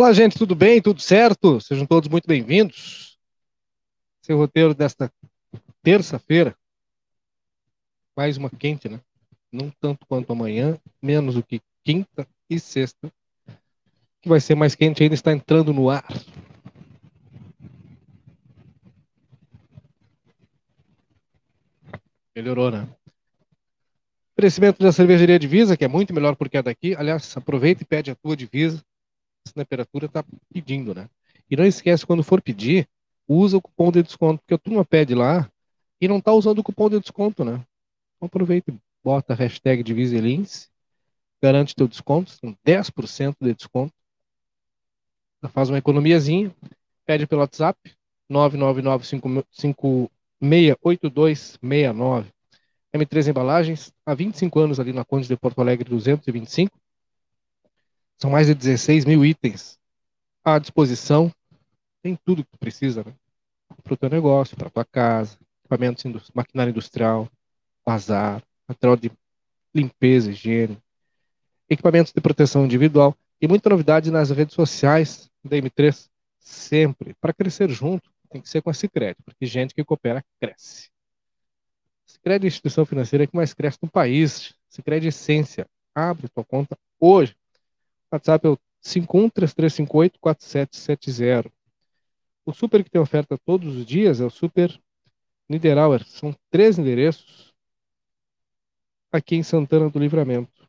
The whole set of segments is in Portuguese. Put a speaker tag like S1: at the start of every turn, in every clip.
S1: Olá, gente, tudo bem? Tudo certo? Sejam todos muito bem-vindos. Seu roteiro desta terça-feira. Mais uma quente, né? Não tanto quanto amanhã, menos do que quinta e sexta. Que vai ser mais quente ainda, está entrando no ar. Melhorou, né? Oferecimento da cervejaria Divisa, que é muito melhor porque é daqui. Aliás, aproveita e pede a tua divisa. Temperatura tá pedindo, né? E não esquece, quando for pedir, usa o cupom de desconto, porque a turma pede lá e não tá usando o cupom de desconto, né? Então aproveita e bota a hashtag Diviselins, garante teu desconto, com 10% de desconto. Faz uma economiazinha, pede pelo WhatsApp, 999-568269. M3 Embalagens, há 25 anos ali na Conde de Porto Alegre 225. São mais de 16 mil itens à disposição. Tem tudo que tu precisa, né? Para o teu negócio, para tua casa, equipamentos, indust maquinária industrial, bazar, material de limpeza, higiene, equipamentos de proteção individual e muita novidade nas redes sociais da M3, sempre. Para crescer junto, tem que ser com a Cicred, porque gente que coopera cresce. Sicredi é a instituição financeira que mais cresce no país. Sicredi Essência. Abre tua conta hoje. WhatsApp é o 5133584770. O super que tem oferta todos os dias é o Super Niederauer. São três endereços aqui em Santana do Livramento.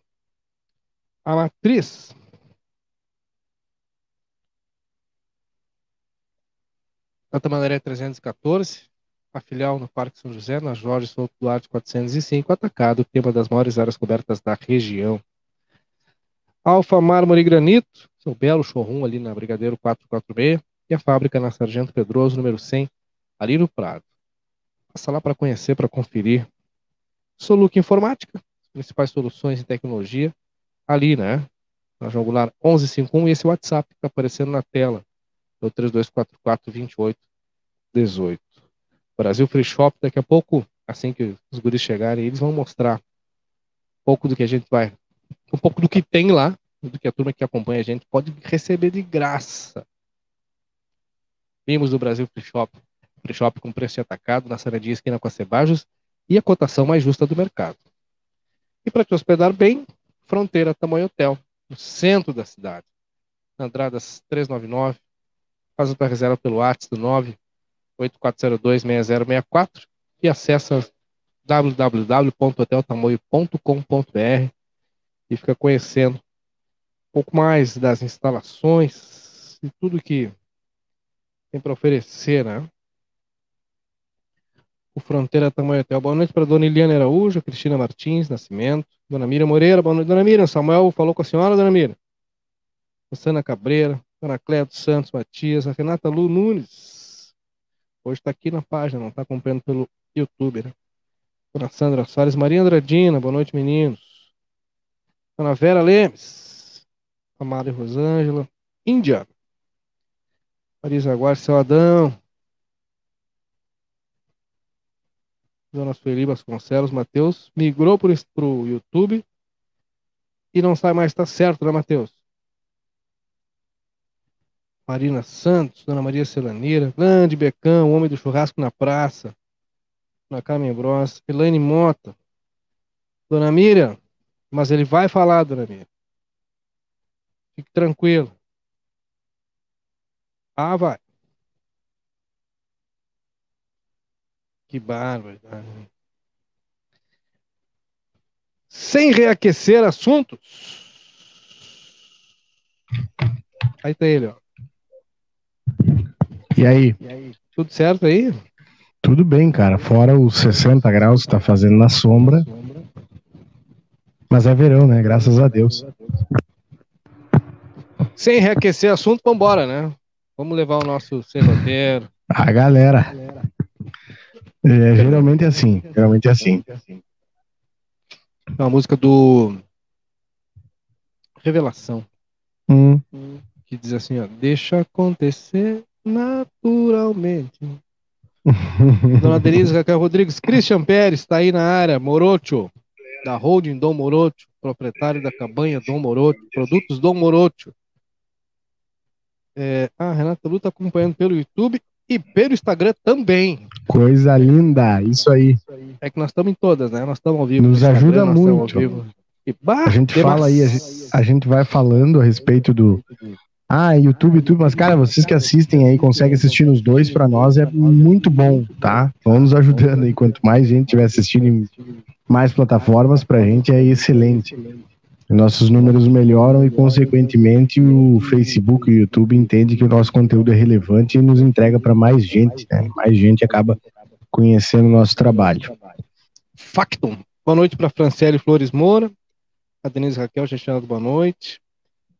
S1: A matriz a Tamandaré 314, a filial no Parque São José, na Jorge Souto Duarte 405, atacado, tema das maiores áreas cobertas da região. Alfa Mármore e Granito, seu belo showroom ali na Brigadeiro 446, e a fábrica na Sargento Pedroso, número 100, ali no Prado. Passa lá para conhecer, para conferir. Soluc Informática, principais soluções em tecnologia, ali, né? Na João 1151 e esse WhatsApp que está aparecendo na tela, é o 3244 2818. Brasil Free Shop, daqui a pouco, assim que os guris chegarem, eles vão mostrar um pouco do que a gente vai, um pouco do que tem lá, do que a turma que acompanha a gente pode receber de graça. Vimos do Brasil Free Shop, Free Shop com preço atacado na Saradinha esquina com a Cebajos e a cotação mais justa do mercado. E para te hospedar bem, Fronteira Tamanho Hotel, no centro da cidade. Na Andradas 399, faz a tua reserva pelo WhatsApp do 9 8402-6064 e acessa www.hoteltamoio.com.br e fica conhecendo um pouco mais das instalações e tudo que tem para oferecer, né? O Fronteira Tamanho Hotel. Boa noite para Dona Eliane Araújo, Cristina Martins, Nascimento, Dona Miriam Moreira, boa noite, Dona Miriam. Samuel falou com a senhora, Dona Miriam. Luciana Cabreira, Dona Cléo Santos Matias, a Renata Lu Nunes, Hoje está aqui na página, não está acompanhando pelo YouTube, né? Dona Sandra Soares, Maria Andradina, boa noite, meninos. Dona Vera Lemes, e Rosângela, Índia, Marisa Aguar, seu Adão, Dona Sueli Vasconcelos, Matheus, migrou para o YouTube e não sai mais, tá certo, né, Matheus? Marina Santos, Dona Maria Celanira, Grande Becão, Homem do Churrasco na Praça, Dona Carmen Bros, Elaine Mota, Dona Miriam, mas ele vai falar, Dona Miriam. Fique tranquilo. Ah, vai. Que bárbaro. Sem reaquecer assuntos. Aí tá ele, ó.
S2: E aí?
S1: Tudo certo aí?
S2: Tudo bem, cara. Fora os 60 graus que tá fazendo na sombra. Mas é verão, né? Graças a Deus.
S1: Sem reaquecer assunto, vambora, né? Vamos levar o nosso serroteiro.
S2: A galera. É, geralmente é assim. Geralmente é assim.
S1: É uma música do Revelação.
S2: Hum.
S1: Que diz assim, ó. Deixa acontecer naturalmente. Dona Denise Raquel Rodrigues, Christian Pérez está aí na área, Morocho, da holding Dom Morocho, proprietário da cabanha Dom Morocho, produtos Dom Morocho. É, a Renata Lu tá acompanhando pelo YouTube e pelo Instagram também.
S2: Coisa linda, isso aí.
S1: É que nós estamos em todas, né? Nós estamos ao vivo.
S2: Nos ajuda muito.
S1: E, bah,
S2: A gente
S1: tem
S2: fala aí, a gente, a gente vai falando a respeito do. Ah, YouTube, YouTube, mas cara, vocês que assistem aí, conseguem assistir nos dois, pra nós é muito bom, tá? Vão nos ajudando aí. Quanto mais gente tiver assistindo mais plataformas, pra gente é excelente. Nossos números melhoram e, consequentemente, o Facebook e o YouTube entendem que o nosso conteúdo é relevante e nos entrega para mais gente, né? Mais gente acaba conhecendo o nosso trabalho.
S1: Factum. Boa noite para Franciele Flores Moura. A Denise Raquel dado boa noite.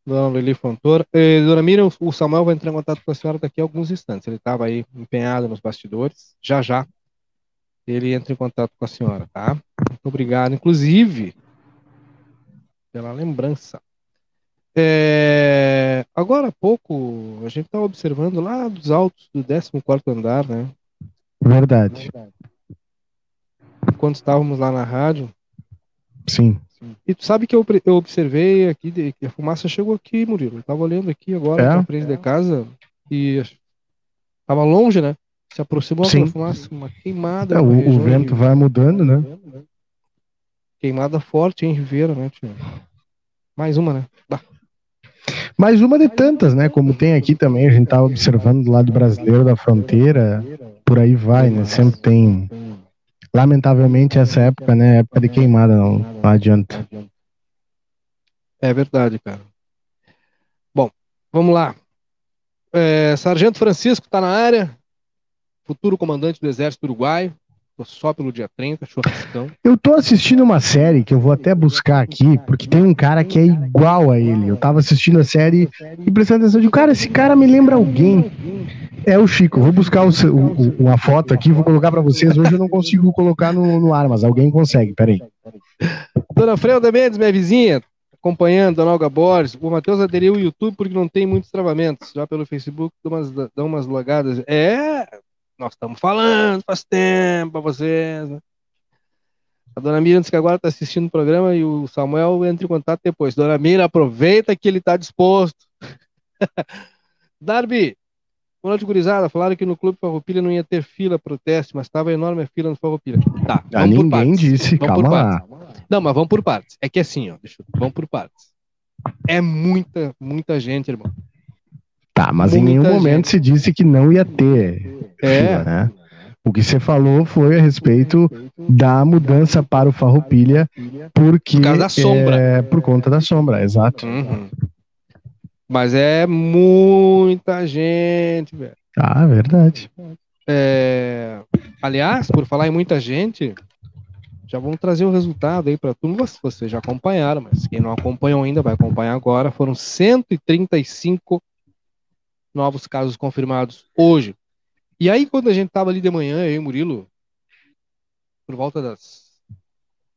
S1: Dona Lili Fontoura. Eh, Dona Miriam, o Samuel vai entrar em contato com a senhora daqui a alguns instantes. Ele estava aí empenhado nos bastidores. Já já ele entra em contato com a senhora, tá? Muito obrigado. Inclusive, pela lembrança. É, agora há pouco, a gente estava observando lá dos altos do 14 andar, né?
S2: Verdade.
S1: Quando estávamos lá na rádio,
S2: Sim.
S1: E tu sabe que eu, eu observei aqui, de- que a fumaça chegou aqui, Murilo. Eu tava olhando aqui agora,
S2: É?
S1: na frente de casa, e ach- tava longe, né? Se aproximou
S2: Sim.
S1: aquela fumaça, uma queimada.
S2: É, o, o vento
S1: de-
S2: vai mudando, né?
S1: Queimada forte em Ribeira, né, tio? Mais uma, né? Bah.
S2: Mais uma de tantas, né? Como tem aqui também, a gente tá observando do lado brasileiro da fronteira, por aí vai, né? Sempre tem. Lamentavelmente, essa época, né? Época de queimada, não, não adianta.
S1: É verdade, cara. Bom, vamos lá. É, Sargento Francisco tá na área. Futuro comandante do Exército Uruguaio. Tô só pelo dia 30, churrascão.
S2: Eu tô assistindo uma série que eu vou até buscar aqui, porque tem um cara que é igual a ele. Eu tava assistindo a série e prestando atenção de cara, esse cara me lembra alguém. É o Chico. Vou buscar o o- uma foto aqui, vou colocar pra vocês. Hoje eu não consigo colocar no, no ar, mas alguém consegue. Peraí.
S1: Dona Freuda Mendes, minha vizinha, acompanhando, Dona Olga Borges. O Matheus aderiu ao YouTube porque não tem muitos travamentos. Já pelo Facebook dá umas, dá umas logadas. É, nós estamos falando faz tempo pra vocês. Né? A Dona Miriam disse que agora está assistindo o programa e o Samuel entra em contato depois. Dona Miriam, aproveita que ele está disposto. Darby, boa noite, gurizada. Falaram que no Clube Farroupilha não ia ter fila pro teste, mas estava enorme a fila no Farroupilha. Tá,
S2: Ah, ninguém disse,
S1: Vamos
S2: calma lá.
S1: Não, mas vamos por partes. É que assim, ó, deixa vamos por partes. É muita, muita gente, irmão.
S2: Tá, mas em nenhum
S1: Muita
S2: momento se disse que não ia ter
S1: É.
S2: fila, né? O que você falou foi a respeito da mudança para o Farroupilha, porque
S1: Por causa da sombra.
S2: é por conta da sombra, exato.
S1: Uhum. Mas é muita gente, velho.
S2: Ah, verdade.
S1: É, Aliás, por falar em muita gente, já vamos trazer o resultado aí para. Vocês- Vocês já acompanharam, mas quem não acompanhou ainda vai acompanhar agora. Foram 135 novos casos confirmados hoje. E aí, quando a gente tava ali de manhã, eu e o Murilo, por volta das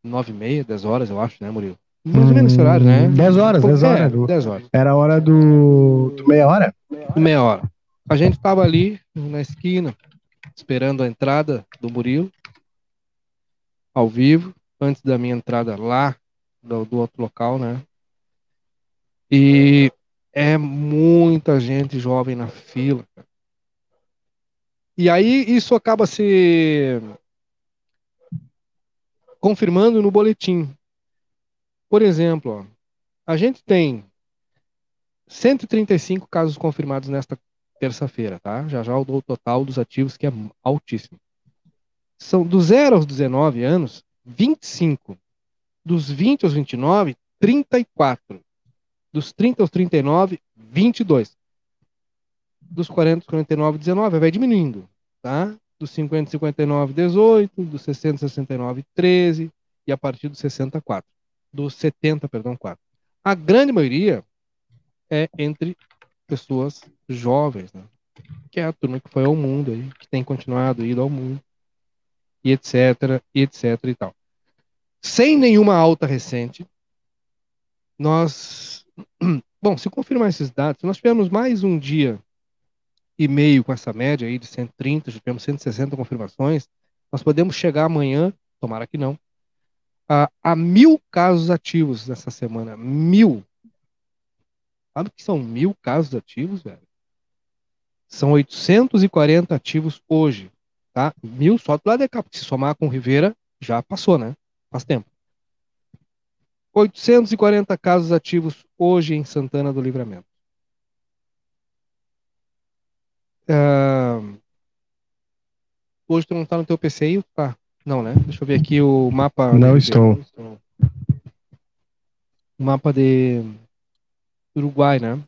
S1: nove e meia, 10 horas, eu acho, né, Murilo? Mais ou menos esse horário, né?
S2: 10 horas,
S1: Pô,
S2: 10
S1: é,
S2: horas. do-
S1: 10 horas.
S2: Era a hora do, do meia hora?
S1: Meia hora. A gente tava ali na esquina, esperando a entrada do Murilo, ao vivo, antes da minha entrada lá do, do outro local, né? E é muita gente jovem na fila. E aí isso acaba se confirmando no boletim. Por exemplo, ó, a gente tem 135 casos confirmados nesta terça-feira, tá? Já já o total dos ativos, que é altíssimo. São do 0 aos 19 anos, 25. Dos 20 aos 29, 34. Dos 30 aos 39, 22. Dos 40 aos 49, 19. Vai diminuindo, tá? Dos 50 e 59, 18. Dos 60 e 69, 13. E a partir dos 64. Dos 70, perdão, 4. A grande maioria é entre pessoas jovens, né? Que é a turma que foi ao mundo aí, que tem continuado indo ao mundo, e etc, e etc e tal. Sem nenhuma alta recente, nós. Bom, se confirmar esses dados, nós tivermos mais um dia e meio com essa média aí de 130, já tivemos 160 confirmações, nós podemos chegar amanhã, tomara que não, a, a mil casos ativos nessa semana. Mil. Sabe o que são mil casos ativos, velho? São 840 ativos hoje, tá? Mil só do lado de cá, porque se somar com Rivera, já passou, né? Faz tempo. 840 casos ativos hoje em Santana do Livramento. Uh, hoje tu não tá no teu PC aí? Tá. Não, né? Deixa eu ver aqui o mapa.
S2: Não estou.
S1: O mapa de Uruguai, né?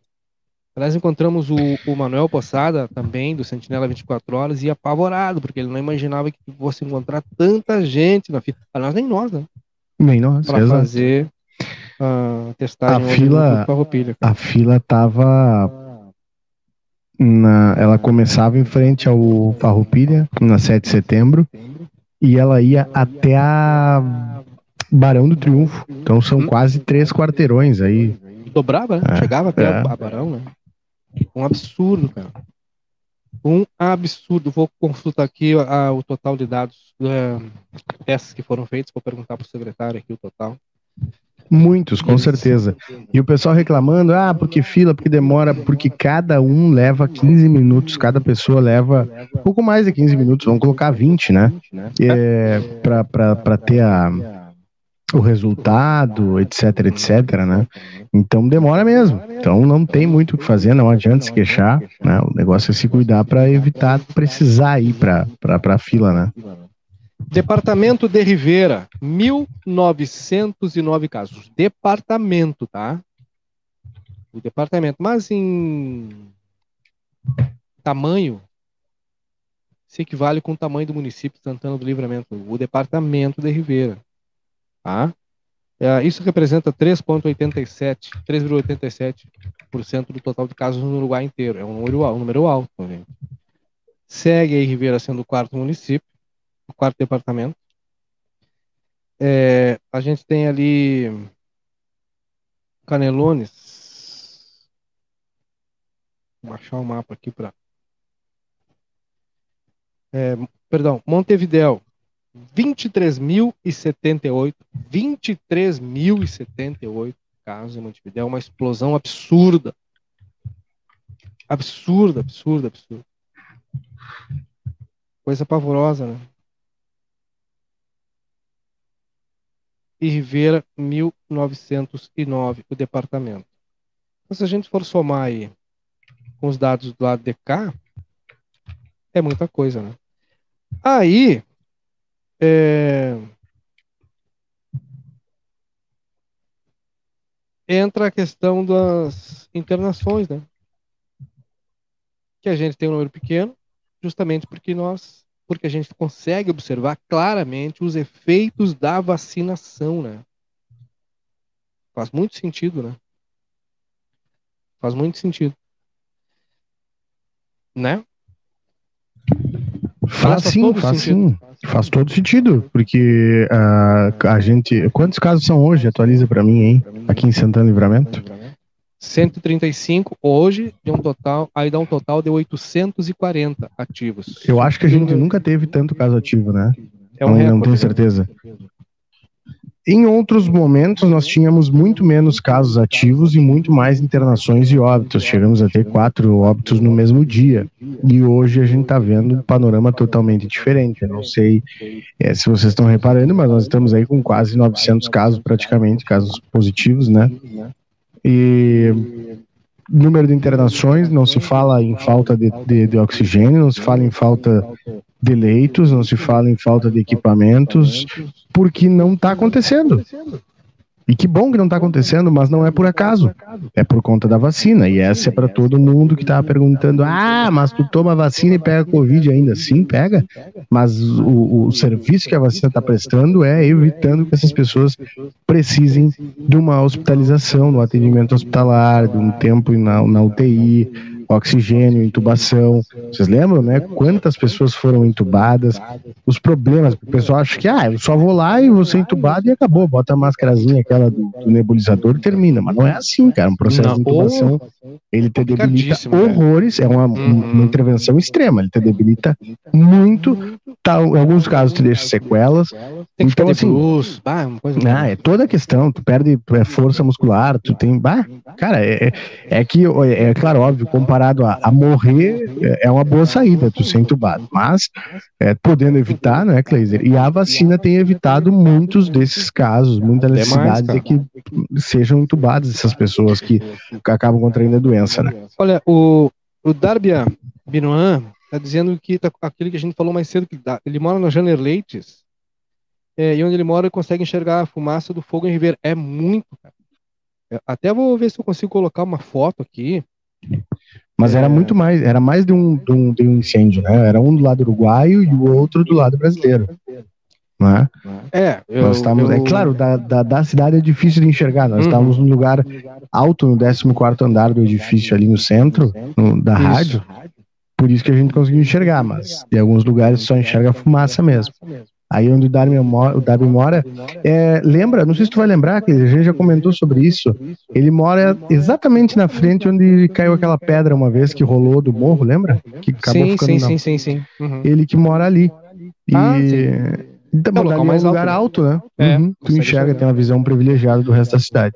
S1: Nós encontramos o, o Manuel Poçada, também, do Sentinela 24 Horas, e apavorado, porque ele não imaginava que fosse encontrar tanta gente na fila. Nós nem nós, né?
S2: Nem nós,
S1: Para fazer a testagem
S2: a fila, A fila tava na, ela começava em frente ao Farroupilha, na 7 de setembro, e ela ia até a Barão do Triunfo. Então são hum. quase três quarteirões aí.
S1: Dobrava, né? É, Chegava até é. a Barão, né? Um absurdo, cara. Um absurdo. Vou consultar aqui a, o total de dados é, testes que foram feitos. Vou perguntar para o secretário aqui o total.
S2: Muitos, com certeza. E o pessoal reclamando, ah, porque fila, porque demora, porque cada um leva 15 minutos, cada pessoa leva pouco mais de 15 minutos, vamos colocar 20, né? É, para ter a, o resultado, etc, etc, né? Então demora mesmo. Então não tem muito o que fazer, não adianta se queixar, né? O negócio é se cuidar para evitar precisar ir para a fila, né?
S1: Departamento de Rivera, 1909 casos. Departamento, tá? O departamento, mas em tamanho se equivale com o tamanho do município de Santana do Livramento, o departamento de Rivera, tá? É, isso representa 3,87, 3,87% do total de casos no Uruguai inteiro. É um número, um número alto, gente. Segue aí Rivera sendo o quarto município o quarto departamento. É, a gente tem ali Canelones. Vou achar o mapa aqui para. É, perdão, Montevidéu. 23.078. 23.078 casos em Montevidéu. É uma explosão absurda. Absurda, absurda, absurda. Coisa pavorosa, né? E Rivera, 1909, o departamento. Então, se a gente for somar aí com os dados do lado de cá, é muita coisa, né? Aí, é... entra a questão das internações, né? Que a gente tem um número pequeno, justamente porque nós porque a gente consegue observar claramente os efeitos da vacinação, né? Faz muito sentido, né? Faz muito sentido. Né?
S2: Faz, faz sim, faz sentido. sim. Faz todo sentido, porque uh, a gente. Quantos casos são hoje? Atualiza para mim, hein? Aqui em Santana Livramento.
S1: 135 hoje, de um total, aí dá um total de 840 ativos.
S2: Eu acho que a gente nunca teve tanto caso ativo, né? É um não, recorde, não tenho certeza. Em outros momentos, nós tínhamos muito menos casos ativos e muito mais internações e óbitos. Chegamos a ter quatro óbitos no mesmo dia. E hoje a gente está vendo um panorama totalmente diferente. Eu não sei é, se vocês estão reparando, mas nós estamos aí com quase 900 casos, praticamente, casos positivos, né? E número de internações, não se fala em falta de, de, de, oxigênio, não se fala em falta de leitos, não se fala em falta de equipamentos, porque não está acontecendo. E que bom que não está acontecendo, mas não é por acaso. É por conta da vacina. E essa é para todo mundo que estava perguntando: ah, mas tu toma vacina e pega Covid ainda? Sim, pega. Mas o, o serviço que a vacina está prestando é evitando que essas pessoas precisem de uma hospitalização, no atendimento hospitalar, de um tempo na, na UTI oxigênio, intubação. Vocês lembram, né? Quantas pessoas foram intubadas? Os problemas, o pessoal acha que, ah, eu só vou lá e vou ser entubado e acabou. Bota a máscarazinha aquela do, do nebulizador e termina. Mas não é assim, cara. Um processo não, de intubação, ele te debilita né? horrores. É uma, uhum. uma intervenção extrema. Ele te debilita muito. Tá, em alguns casos te deixa sequelas.
S1: Tem que
S2: Então, assim.
S1: Bah, uma coisa
S2: Ah, é toda a questão, tu perde é, força muscular, tu tem. Bah, cara, é, é que, é, é claro, óbvio, comparado a, a morrer, é, é uma boa saída tu ser entubado. Mas, é, podendo evitar, né, Kleiser? E a vacina tem evitado muitos desses casos, muita necessidade de que sejam entubadas essas pessoas que acabam contraindo a doença, né?
S1: Olha, o, o Darbia Binoan tá dizendo que tá, aquilo que a gente falou mais cedo, que dá- ele mora na Janer Leites, é, e onde ele mora ele consegue enxergar a fumaça do fogo em Ribeira. É muito, cara. Eu até vou ver se eu consigo colocar uma foto aqui.
S2: Mas era
S1: É.
S2: muito mais, era mais de um, de um, de um incêndio, né? Era um do lado uruguaio e o outro do lado brasileiro. Né?
S1: É, eu,
S2: Nós estávamos, é
S1: eu-
S2: claro, da, da, da cidade é difícil de enxergar. Nós
S1: Uhum.
S2: estávamos num lugar alto, no 14 andar do edifício, ali no centro, no- da
S1: Isso.
S2: rádio. Por isso que a gente conseguiu enxergar, mas em alguns lugares só enxerga fumaça mesmo. Aí onde o Darby mora, o mora é, lembra, não sei se tu vai lembrar, que a gente já comentou sobre isso. Ele mora exatamente na frente onde caiu aquela pedra uma vez que rolou do morro, lembra? Que acabou
S1: Sim,
S2: ficando
S1: sim,
S2: na-
S1: sim, sim, sim. Uhum.
S2: Ele que mora ali. E
S1: Ah, sim.
S2: então,
S1: É local
S2: ali é
S1: mais
S2: um lugar
S1: alto,
S2: né?
S1: É,
S2: Uhum, tu enxerga, tem uma visão privilegiada do resto da cidade.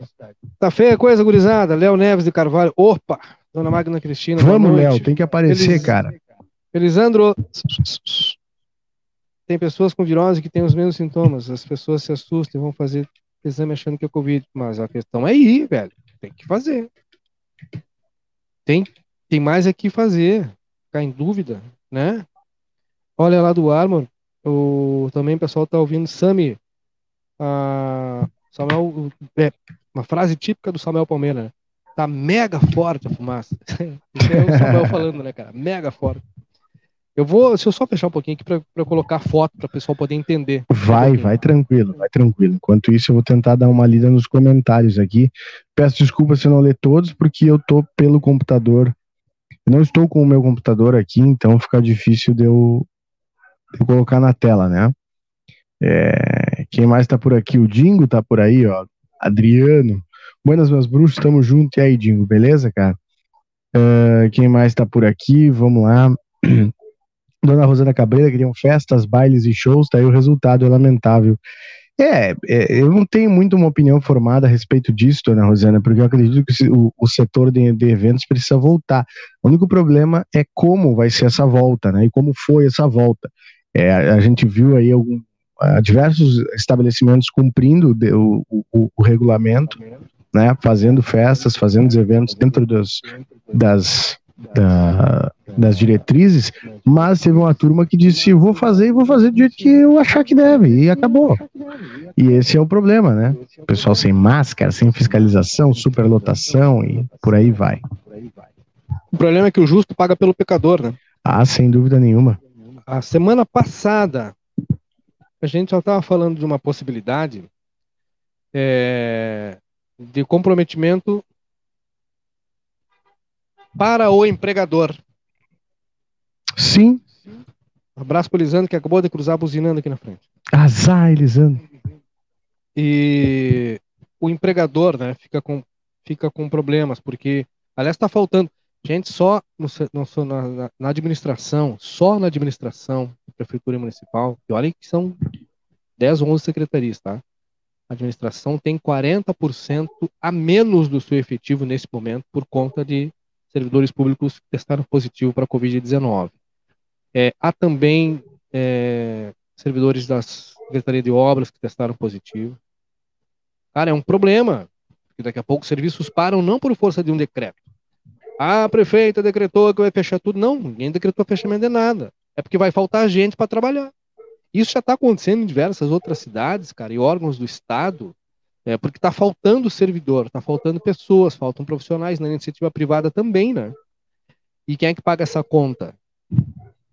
S1: Tá feia a coisa, gurizada. Léo Neves de Carvalho. Opa! Dona Magna Cristina.
S2: Vamos. Léo, tem que aparecer, cara.
S1: Elisandro. Tem pessoas com virose que têm os mesmos sintomas. As pessoas se assustam e vão fazer exame achando que é Covid. Mas a questão é ir, velho. Tem que fazer. Tem, tem mais aqui fazer. Ficar em dúvida, né? Olha lá do Armor. O, também o pessoal tá ouvindo Sami. A, Samuel, é, uma frase típica do Samuel Palmeira, né? Tá mega forte a fumaça. Isso é o Samuel falando, né, cara? Mega forte. Eu vou, deixa eu só fechar um pouquinho aqui para colocar foto para o pessoal poder entender.
S2: Vai, vai tranquilo, vai tranquilo. Enquanto isso, eu vou tentar dar uma lida nos comentários aqui. Peço desculpa se eu não ler todos, porque eu tô pelo computador. Eu não estou com o meu computador aqui, então fica difícil de eu, de eu colocar na tela, né? É, quem mais tá por aqui? O Dingo tá por aí, ó. Adriano. Buenas, meus bruxos, tamo junto. E aí, Dingo, beleza, cara? Ah, quem mais tá por aqui? Vamos lá. Dona Rosana Cabreira queriam festas, bailes e shows, daí o resultado é lamentável. É, é, eu não tenho muito uma opinião formada a respeito disso, Dona Rosana, porque eu acredito que o, o setor de, de eventos precisa voltar. O único problema é como vai ser essa volta, né? E como foi essa volta. É, a, a gente viu aí algum, diversos estabelecimentos cumprindo de- o, o, o regulamento, né? Fazendo festas, fazendo os eventos dentro dos, das, da- das diretrizes, mas teve uma turma que disse: vou fazer e vou fazer do jeito que eu achar que deve, e acabou. E esse é o problema, né? O pessoal sem máscara, sem fiscalização, superlotação e por aí vai.
S1: O problema é que o justo paga pelo pecador, né?
S2: Ah, sem dúvida nenhuma.
S1: A semana passada, a gente já estava falando de uma possibilidade é, de comprometimento para o empregador.
S2: Sim,
S1: Abraço para o Lisandro, que acabou de cruzar buzinando aqui na frente.
S2: azar, Elisandro.
S1: E o empregador, né, fica com, fica com problemas, porque, aliás, está faltando. Gente, só no no- na- na administração, só na administração da Prefeitura Municipal, e olhem que são 10 ou 11 secretarias, tá? A administração tem 40% a menos do seu efetivo nesse momento por conta de servidores públicos que testaram positivo para a Covid-19. É, há também é, servidores das Secretaria de Obras que testaram positivo. Cara, é um problema, porque daqui a pouco os serviços param não por força de um decreto. Ah, a prefeita decretou que vai fechar tudo. Não, ninguém decretou fechamento de nada. É porque vai faltar gente para trabalhar. Isso já está acontecendo em diversas outras cidades, cara, e órgãos do Estado, é, porque está faltando servidor, está faltando pessoas, faltam profissionais na iniciativa privada também, né? E quem é que paga essa conta?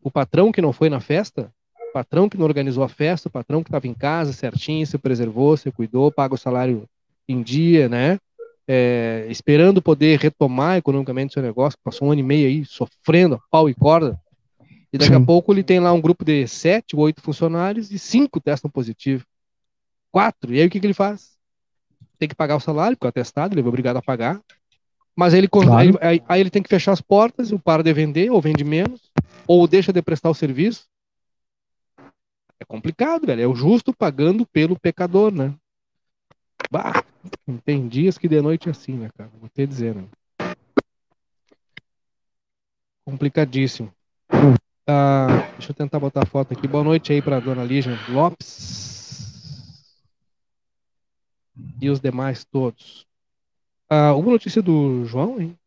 S1: O patrão que não foi na festa? O patrão que não organizou a festa? O patrão que estava em casa certinho, se preservou, se cuidou, paga o salário em dia, né? É, esperando poder retomar economicamente seu negócio, que passou um ano e meio aí sofrendo pau e corda, e daqui
S2: Sim.
S1: a pouco ele tem lá um grupo de sete ou oito funcionários e cinco testam positivo. Quatro. E aí o que, que ele faz? Tem que pagar o salário, porque é atestado, ele é obrigado a pagar. Mas aí ele,
S2: Claro.
S1: aí, aí- aí ele tem que fechar as portas, ou para de vender, ou vende menos, ou deixa de prestar o serviço. É complicado, velho. É o justo pagando pelo pecador, né? Bah, tem dias que de noite é assim, né, cara? Vou te dizer, né? Complicadíssimo. Ah, deixa eu tentar botar a foto aqui. Boa noite aí para dona Lígia Lopes e os demais todos. Ah, uma notícia do João, hein?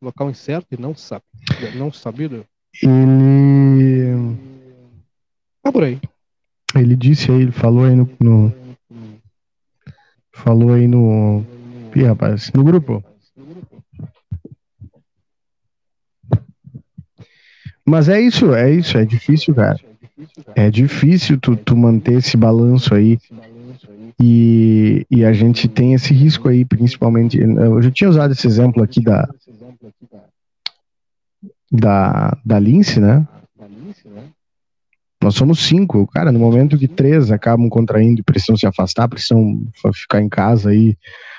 S1: Local incerto e não sabe, não sabido.
S2: Ele.
S1: Tá por aí.
S2: Ele disse aí, ele falou aí no. no falou aí no. Ih, rapaz, no grupo. Mas é isso, é isso, é difícil, cara. É difícil tu, tu manter esse balanço aí. E, e a gente tem esse risco aí, principalmente. Eu já tinha usado esse exemplo aqui da. Da, da Lince, né? Nós somos cinco. Cara, no momento que três acabam contraindo e precisam se afastar, precisam ficar em casa aí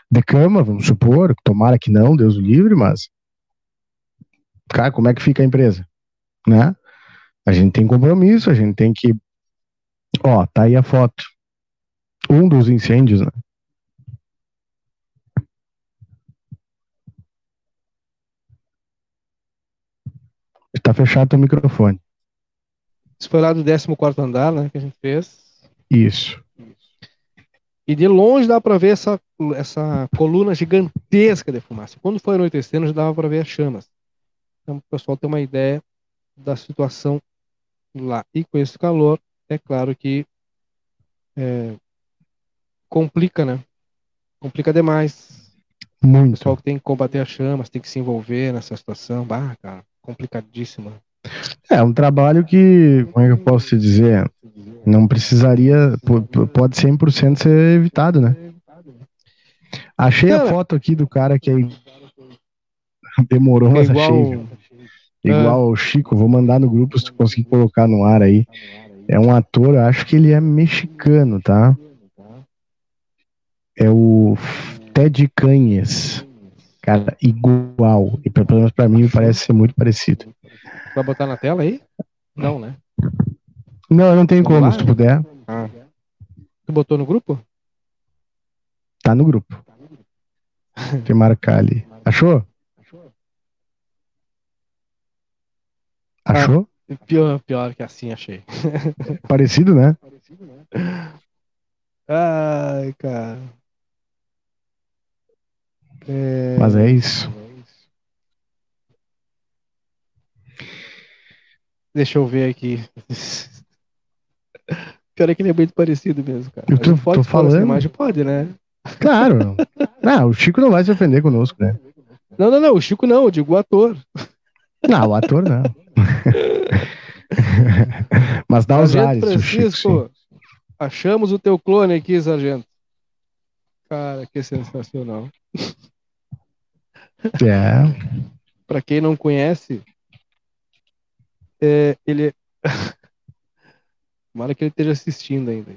S2: de cama, vamos supor, tomara que não, Deus o livre, mas. Cara, como é que fica a empresa? né? A gente tem compromisso, a gente tem que. Ó, tá aí a foto. Um dos incêndios, né? Está fechado o microfone.
S1: Isso foi lá do 14 andar, né? Que a gente fez.
S2: Isso.
S1: E de longe dá para ver essa, essa coluna gigantesca de fumaça. Quando foi anoitecendo, já dava para ver as chamas. Então, o pessoal ter uma ideia da situação lá. E com esse calor, é claro que é, complica, né? Complica demais.
S2: Muito. O
S1: pessoal que tem que combater as chamas, tem que se envolver nessa situação. Bah, cara, complicadíssima.
S2: É um trabalho que, como é que eu posso te dizer? Não precisaria, pode 100% ser evitado, né? Achei cara, a foto aqui do cara que aí demorou, mas igual, achei. Igual o Chico, vou mandar no grupo se tu conseguir colocar no ar aí. É um ator, acho que ele é mexicano, tá? É o Ted Canhes. Cara, igual. E pelo menos pra mim parece ser muito parecido.
S1: Vai botar na tela aí? Não, né?
S2: Não, não tem como, se tu puder.
S1: Ah. Tu botou no grupo?
S2: Tá no grupo. Tem que marcar ali. Achou? Achou?
S1: Ah, pior, pior que assim, achei.
S2: Parecido, né?
S1: Ai, cara.
S2: É... Mas é isso.
S1: Deixa eu ver aqui. Pior é que ele é muito parecido mesmo, cara.
S2: Eu tô, pode tô falando.
S1: imagem? Pode, né?
S2: Claro. não, o Chico não vai se ofender conosco, né?
S1: Não, não, não. O Chico não, eu digo o ator.
S2: Não, o ator não. Mas dá os ares,
S1: Francisco, achamos o teu clone aqui, sargento. Cara, que sensacional.
S2: É.
S1: Para quem não conhece, é, ele. Tomara que ele esteja assistindo ainda.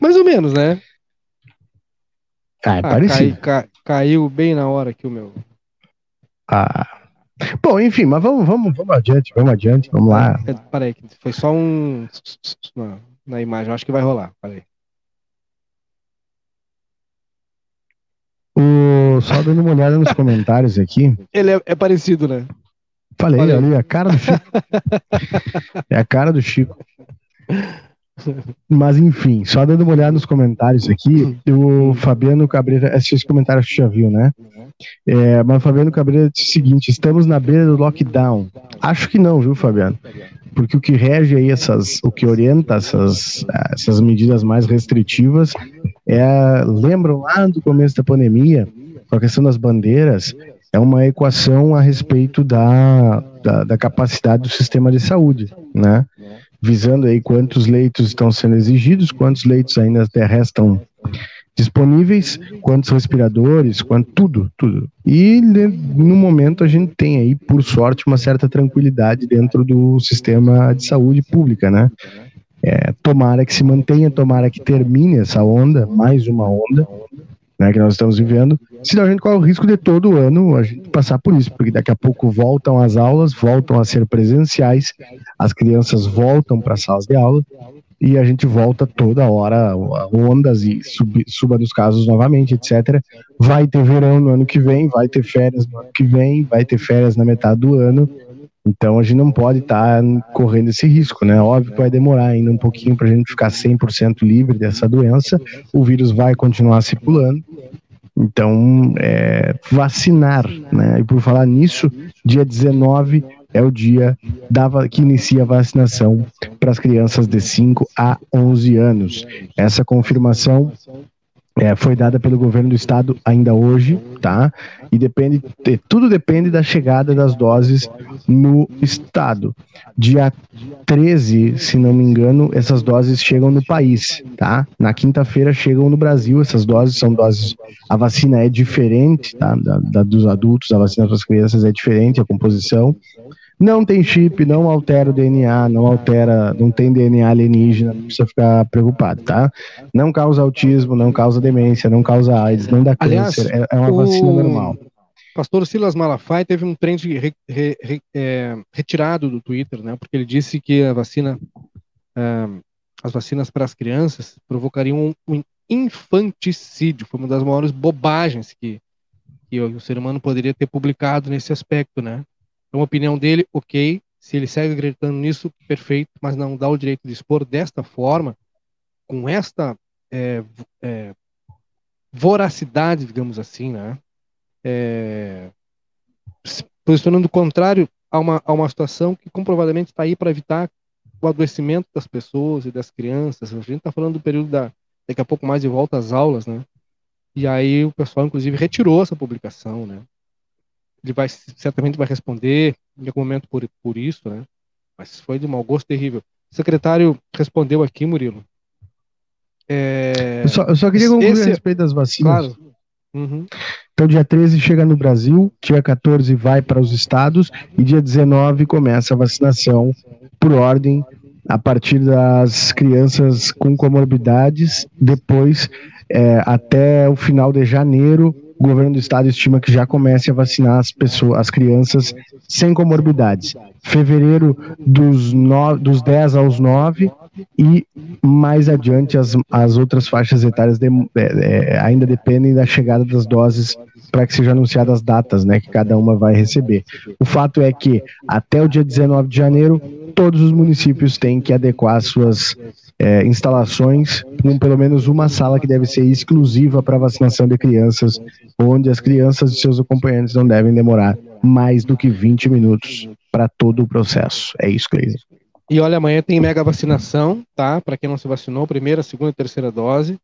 S1: Mais ou menos, né?
S2: Ah, é ah, parecido.
S1: Cai, cai, caiu bem na hora que o meu.
S2: Ah. Bom, enfim, mas vamos, vamos, vamos adiante, vamos adiante, vamos lá.
S1: É, peraí, foi só um na, na imagem, acho que vai rolar, peraí.
S2: Só dando uma olhada nos comentários aqui.
S1: Ele é, é parecido, né?
S2: Falei, Falei, ali, a cara do Chico. é a cara do Chico. Mas enfim, só dando uma olhada nos comentários aqui, o Fabiano Cabreira, esses comentários que já viu, né? É, mas o Fabiano Cabreira disse o seguinte: estamos na beira do lockdown. Acho que não, viu, Fabiano? Porque o que rege aí essas, o que orienta essas, essas medidas mais restritivas é, lembram lá do começo da pandemia, com a questão das bandeiras, é uma equação a respeito da, da, da capacidade do sistema de saúde, né? visando aí quantos leitos estão sendo exigidos, quantos leitos ainda restam disponíveis, quantos respiradores, quanto tudo, tudo. E no momento a gente tem aí, por sorte, uma certa tranquilidade dentro do sistema de saúde pública, né? É, tomara que se mantenha, tomara que termine essa onda, mais uma onda, né, que nós estamos vivendo, senão a gente corre o risco de todo ano a gente passar por isso, porque daqui a pouco voltam as aulas, voltam a ser presenciais, as crianças voltam para as salas de aula e a gente volta toda hora, ondas e sub, suba dos casos novamente, etc. Vai ter verão no ano que vem, vai ter férias no ano que vem, vai ter férias na metade do ano. Então a gente não pode estar tá correndo esse risco, né? Óbvio que vai demorar ainda um pouquinho para a gente ficar 100% livre dessa doença. O vírus vai continuar circulando. Então, é, vacinar, né? E por falar nisso, dia 19 é o dia da, que inicia a vacinação para as crianças de 5 a 11 anos. Essa confirmação é, foi dada pelo governo do estado ainda hoje, tá? E depende, tudo depende da chegada das doses no estado. Dia 13, se não me engano, essas doses chegam no país, tá? Na quinta-feira chegam no Brasil, essas doses são doses. A vacina é diferente, tá? Da, da dos adultos, a vacina para as crianças é diferente, a composição. Não tem chip, não altera o DNA, não altera, não tem DNA alienígena, não precisa ficar preocupado, tá? Não causa autismo, não causa demência, não causa AIDS, não dá Aliás, câncer, é, é uma o... vacina normal.
S1: Pastor Silas Malafaia teve um trend re, re, re, é, retirado do Twitter, né? Porque ele disse que a vacina, é, as vacinas para as crianças provocariam um, um, infanticídio. Foi uma das maiores bobagens que, que o ser humano poderia ter publicado nesse aspecto, né? É uma opinião dele, ok. Se ele segue acreditando nisso, perfeito, mas não dá o direito de expor desta forma, com esta é, é, voracidade, digamos assim, né? É, posicionando contrário a uma, a uma situação que comprovadamente está aí para evitar o adoecimento das pessoas e das crianças. A gente está falando do período da daqui a pouco mais de volta às aulas, né? E aí o pessoal, inclusive, retirou essa publicação, né? Ele vai certamente vai responder em algum momento por, por isso, né? Mas foi de mau gosto terrível. O secretário respondeu aqui, Murilo.
S2: É... Eu, só, eu, só, queria concluir Esse... a respeito das vacinas. Claro. Uhum. Então, dia 13 chega no Brasil, dia 14 vai para os estados e dia 19 começa a vacinação por ordem a partir das crianças com comorbidades. Depois, é, até o final de janeiro, o governo do estado estima que já comece a vacinar as pessoas, as crianças sem comorbidades. Fevereiro dos, no, dos 10 aos 9 e mais adiante as, as outras faixas etárias de, é, é, ainda dependem da chegada das doses para que sejam anunciadas as datas, né, que cada uma vai receber. O fato é que até o dia 19 de janeiro todos os municípios têm que adequar suas é, instalações com pelo menos uma sala que deve ser exclusiva para vacinação de crianças, onde as crianças e seus acompanhantes não devem demorar mais do que 20 minutos para todo o processo. É isso, Cleide.
S1: E olha, amanhã tem mega vacinação, tá? Para quem não se vacinou, primeira, segunda e terceira dose,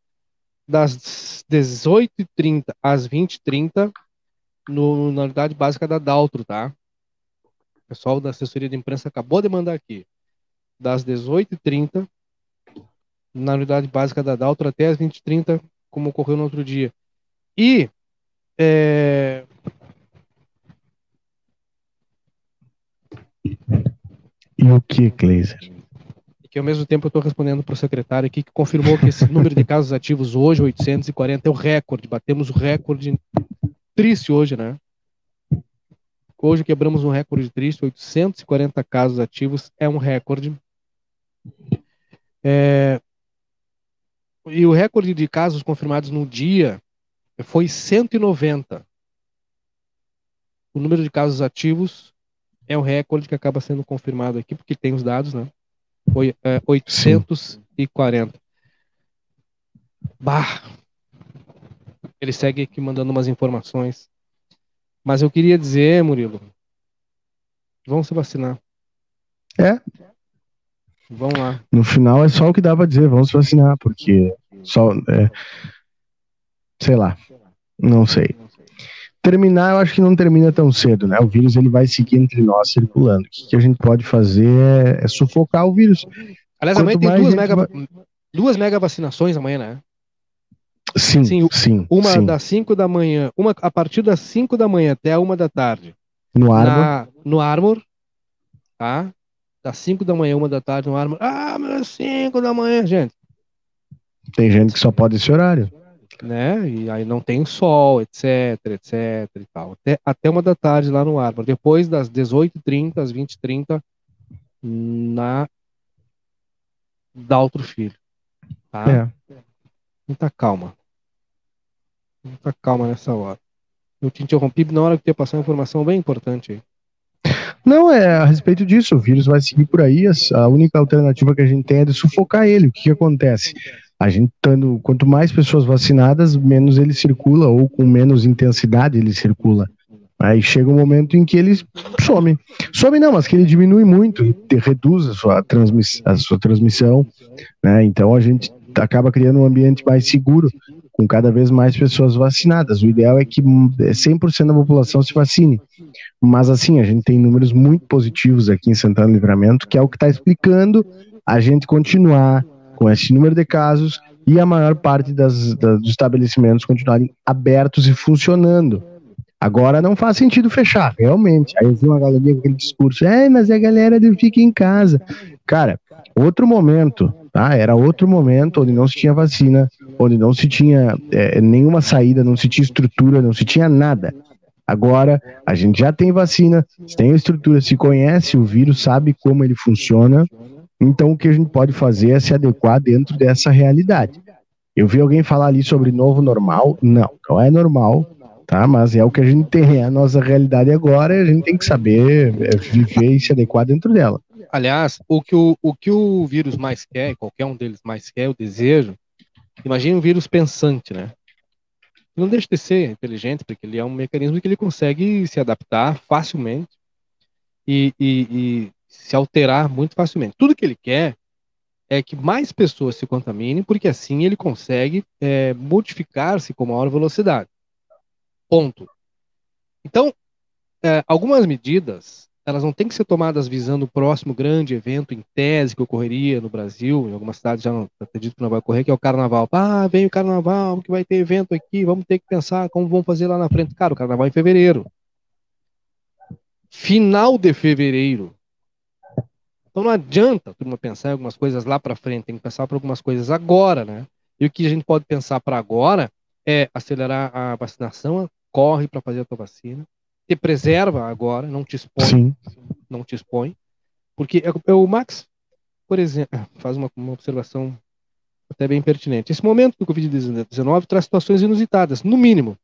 S1: das 18h30 às 20h30, no, na unidade básica da Daltro, tá? O pessoal da assessoria de imprensa acabou de mandar aqui. Das 18h30 na unidade básica da Daltro até as 20h30, como ocorreu no outro dia. E é...
S2: E o que, Kleiser?
S1: Que ao mesmo tempo eu estou respondendo para o secretário aqui que confirmou que esse número de casos ativos hoje, 840, é o recorde. Batemos o recorde triste hoje, né? Hoje quebramos um recorde triste, 840 casos ativos, é um recorde. É, e o recorde de casos confirmados no dia foi 190. O número de casos ativos é o recorde que acaba sendo confirmado aqui, porque tem os dados, né? Foi é, 840. Sim. Bah! Ele segue aqui mandando umas informações. Mas eu queria dizer, Murilo, vamos se vacinar.
S2: É,
S1: Vamos lá.
S2: No final é só o que dá pra dizer, vamos vacinar, porque só. É, sei lá. Não sei. Terminar, eu acho que não termina tão cedo, né? O vírus ele vai seguir entre nós circulando. O que, que a gente pode fazer é, é sufocar o vírus.
S1: Aliás, Quanto amanhã tem duas mega, vai... duas mega vacinações amanhã, né?
S2: Sim, sim. sim
S1: uma
S2: sim.
S1: das 5 da manhã, uma a partir das 5 da manhã até a 1 da tarde.
S2: No Armor? Na,
S1: no Armor, tá? das 5 da manhã, uma da tarde no ar. Ah, mas 5 da manhã, gente.
S2: Tem gente que só pode esse horário.
S1: Né? E aí não tem sol, etc, etc e tal. Até, até uma da tarde lá no Árvore. Depois das 18h30 às 20h30 na da outro filho. Tá? É. Muita calma. Muita calma nessa hora. Eu te interrompi na hora que eu ia passar uma informação bem importante aí.
S2: Não, é a respeito disso. O vírus vai seguir por aí. A única alternativa que a gente tem é de sufocar ele. O que, que acontece? A gente tendo, quanto mais pessoas vacinadas, menos ele circula, ou com menos intensidade ele circula. Aí chega um momento em que ele some. Some não, mas que ele diminui muito, reduz a sua, transmiss a sua transmissão. Né? Então a gente acaba criando um ambiente mais seguro, com cada vez mais pessoas vacinadas. O ideal é que 100% da população se vacine. Mas assim, a gente tem números muito positivos aqui em Santana Livramento, que é o que está explicando a gente continuar com esse número de casos e a maior parte das, das, dos estabelecimentos continuarem abertos e funcionando. Agora não faz sentido fechar, realmente. Aí eu vi uma galera com aquele discurso, é, mas a galera fica em casa. Cara, outro momento, tá? Era outro momento onde não se tinha vacina, onde não se tinha é, nenhuma saída, não se tinha estrutura, não se tinha nada. Agora a gente já tem vacina, tem estrutura, se conhece o vírus, sabe como ele funciona. Então o que a gente pode fazer é se adequar dentro dessa realidade. Eu vi alguém falar ali sobre novo normal. Não, não é normal tá? Mas é o que a gente tem, é a nossa realidade agora, e a gente tem que saber é, viver e se adequar dentro dela.
S1: Aliás, o que o, o que o vírus mais quer, qualquer um deles mais quer, o desejo, imagine um vírus pensante, né? Não deixa de ser inteligente, porque ele é um mecanismo que ele consegue se adaptar facilmente e, e, e se alterar muito facilmente. Tudo que ele quer é que mais pessoas se contaminem, porque assim ele consegue é, modificar-se com maior velocidade. Ponto. Então, é, algumas medidas elas não têm que ser tomadas visando o próximo grande evento em tese que ocorreria no Brasil, em algumas cidades já não acredito que não vai ocorrer, que é o carnaval. Ah, vem o carnaval, que vai ter evento aqui, vamos ter que pensar como vamos fazer lá na frente. Cara, o carnaval é em fevereiro. Final de fevereiro. Então não adianta turma pensar em algumas coisas lá para frente, tem que pensar para algumas coisas agora, né? E o que a gente pode pensar para agora é acelerar a vacinação, corre para fazer a tua vacina, te preserva agora, não te expõe, Sim. não te expõe, porque é, é o Max, por exemplo, faz uma, uma observação até bem pertinente. Esse momento do Covid-19 traz situações inusitadas, no mínimo.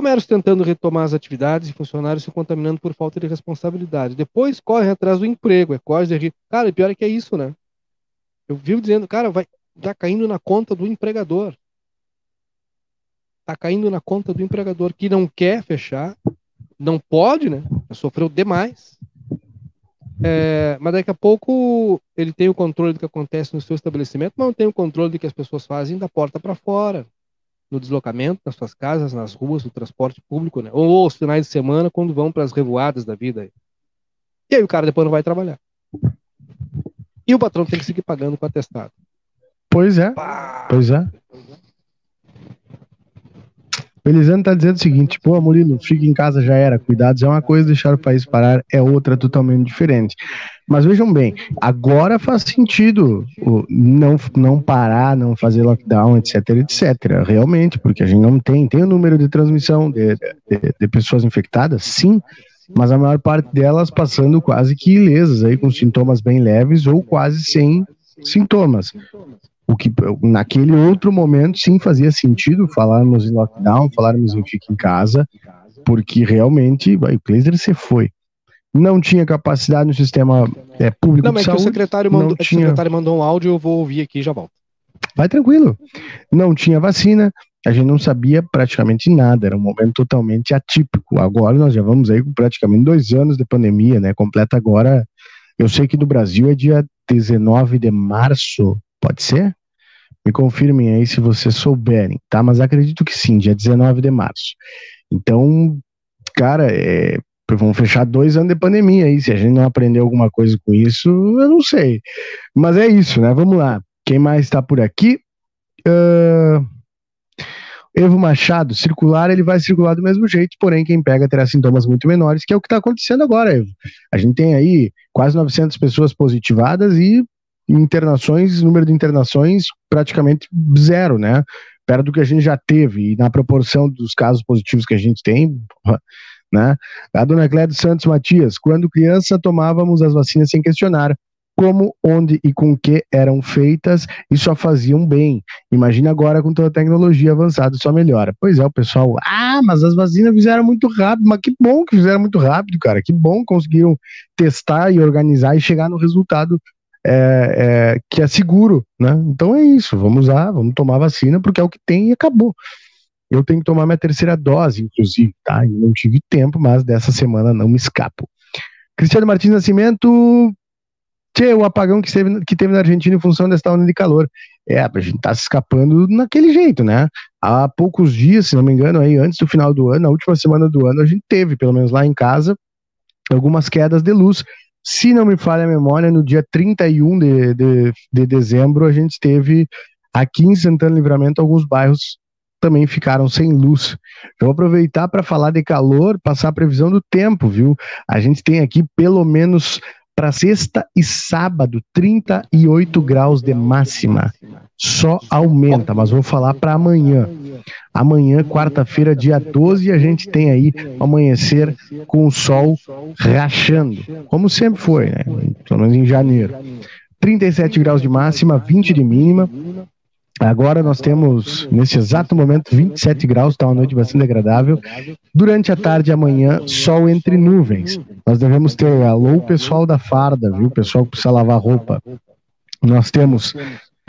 S1: Comércio tentando retomar as atividades e funcionários se contaminando por falta de responsabilidade. Depois corre atrás do emprego, é quase de. Cara, pior é que é isso, né? Eu vivo dizendo, cara, vai já caindo na conta do empregador está caindo na conta do empregador que não quer fechar, não pode, né? Sofreu demais. É, mas daqui a pouco ele tem o controle do que acontece no seu estabelecimento, mas não tem o controle do que as pessoas fazem da porta para fora, no deslocamento, nas suas casas, nas ruas, no transporte público, né? Ou os finais de semana, quando vão para as revoadas da vida. E aí o cara depois não vai trabalhar. E o patrão tem que seguir pagando com atestado.
S2: Pois é. Pá. Pois é. Elisandro tá dizendo o seguinte, pô, Murilo, fica em casa já era, cuidados é uma coisa, deixar o país parar é outra totalmente diferente. Mas vejam bem, agora faz sentido não, não parar, não fazer lockdown, etc, etc, realmente, porque a gente não tem, tem o número de transmissão de, de, de pessoas infectadas, sim, mas a maior parte delas passando quase que ilesas, aí com sintomas bem leves ou quase sem sintomas. O que naquele outro momento sim fazia sentido falarmos em lockdown, falarmos em fique em casa, porque realmente o Glazer se foi. Não tinha capacidade no sistema é, público não, de saúde.
S1: Não, é que o secretário, mandou, é tinha... o secretário mandou um áudio, eu vou ouvir aqui e já volto.
S2: Vai tranquilo. Não tinha vacina, a gente não sabia praticamente nada, era um momento totalmente atípico. Agora nós já vamos aí com praticamente dois anos de pandemia, né? Completa agora. Eu sei que no Brasil é dia 19 de março, pode ser? Me confirmem aí se vocês souberem, tá? Mas acredito que sim, dia 19 de março. Então, cara, é, vão fechar dois anos de pandemia aí. Se a gente não aprender alguma coisa com isso, eu não sei. Mas é isso, né? Vamos lá. Quem mais está por aqui? Uh... Evo Machado, circular, ele vai circular do mesmo jeito, porém quem pega terá sintomas muito menores, que é o que está acontecendo agora, Evo. A gente tem aí quase 900 pessoas positivadas e internações, número de internações praticamente zero, né? perto do que a gente já teve, e na proporção dos casos positivos que a gente tem, né? A dona Clédia Santos Matias, quando criança tomávamos as vacinas sem questionar como, onde e com que eram feitas e só faziam bem. Imagina agora com toda a tecnologia avançada, só melhora. Pois é, o pessoal, ah, mas as vacinas fizeram muito rápido, mas que bom que fizeram muito rápido, cara, que bom conseguiram testar e organizar e chegar no resultado é, é, que é seguro, né? Então é isso, vamos lá, vamos tomar vacina porque é o que tem e acabou. Eu tenho que tomar minha terceira dose, inclusive, tá? Não tive tempo, mas dessa semana não me escapo. Cristiano Martins Nascimento, Tchê, o apagão que teve, que teve na Argentina em função dessa onda de calor. É, a gente tá se escapando naquele jeito, né? Há poucos dias, se não me engano, aí antes do final do ano, na última semana do ano, a gente teve, pelo menos lá em casa, algumas quedas de luz. Se não me falha a memória, no dia 31 de, de, de dezembro, a gente teve aqui em Santana Livramento alguns bairros também ficaram sem luz. Eu vou aproveitar para falar de calor, passar a previsão do tempo, viu? A gente tem aqui pelo menos para sexta e sábado 38 graus de máxima. Só aumenta, mas vou falar para amanhã. Amanhã, quarta-feira, dia 12, a gente tem aí amanhecer com o sol rachando, como sempre foi, né? Pelo menos em janeiro. 37 graus de máxima, 20 de mínima. Agora nós temos, nesse exato momento, 27 graus, está uma noite bastante agradável. Durante a tarde e amanhã, sol entre nuvens. Nós devemos ter alô pessoal da farda, viu? Pessoal que precisa lavar roupa. Nós temos,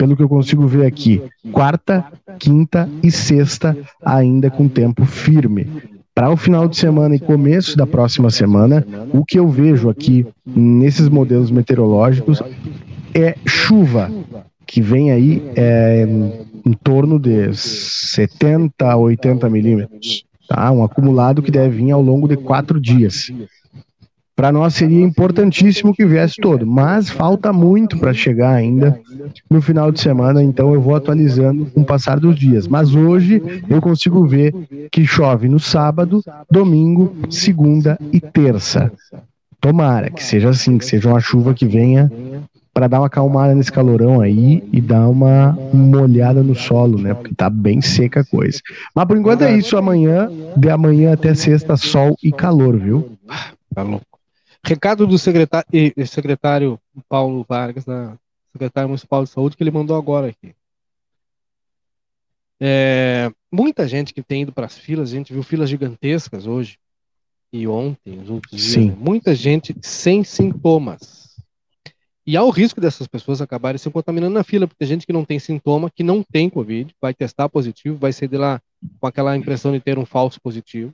S2: pelo que eu consigo ver aqui, quarta, quinta e sexta ainda com tempo firme. Para o final de semana e começo da próxima semana, o que eu vejo aqui nesses modelos meteorológicos é chuva que vem aí é, em torno de 70 a 80 milímetros. Tá? Um acumulado que deve vir ao longo de quatro dias. Para nós seria importantíssimo que viesse todo, mas falta muito para chegar ainda no final de semana, então eu vou atualizando com o passar dos dias. Mas hoje eu consigo ver que chove no sábado, domingo, segunda e terça. Tomara que seja assim, que seja uma chuva que venha para dar uma acalmada nesse calorão aí e dar uma molhada no solo, né? Porque tá bem seca a coisa. Mas por enquanto é isso. Amanhã, de amanhã até sexta, sol e calor, viu?
S1: Tá louco. Recado do secretário, secretário Paulo Vargas, da secretário municipal de saúde, que ele mandou agora aqui. É, muita gente que tem ido para as filas, a gente viu filas gigantescas hoje e ontem, os outros dias. Sim. Né? Muita gente sem sintomas e há o risco dessas pessoas acabarem se contaminando na fila, porque tem gente que não tem sintoma, que não tem Covid, vai testar positivo, vai sair de lá com aquela impressão de ter um falso positivo.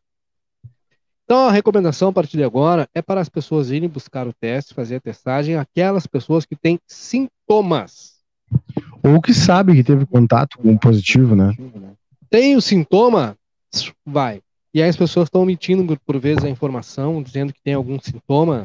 S1: Então, a recomendação a partir de agora é para as pessoas irem buscar o teste, fazer a testagem, aquelas pessoas que têm sintomas.
S2: Ou que sabe que teve contato com um positivo, né?
S1: Tem o sintoma, vai. E aí as pessoas estão omitindo, por vezes, a informação, dizendo que tem algum sintoma,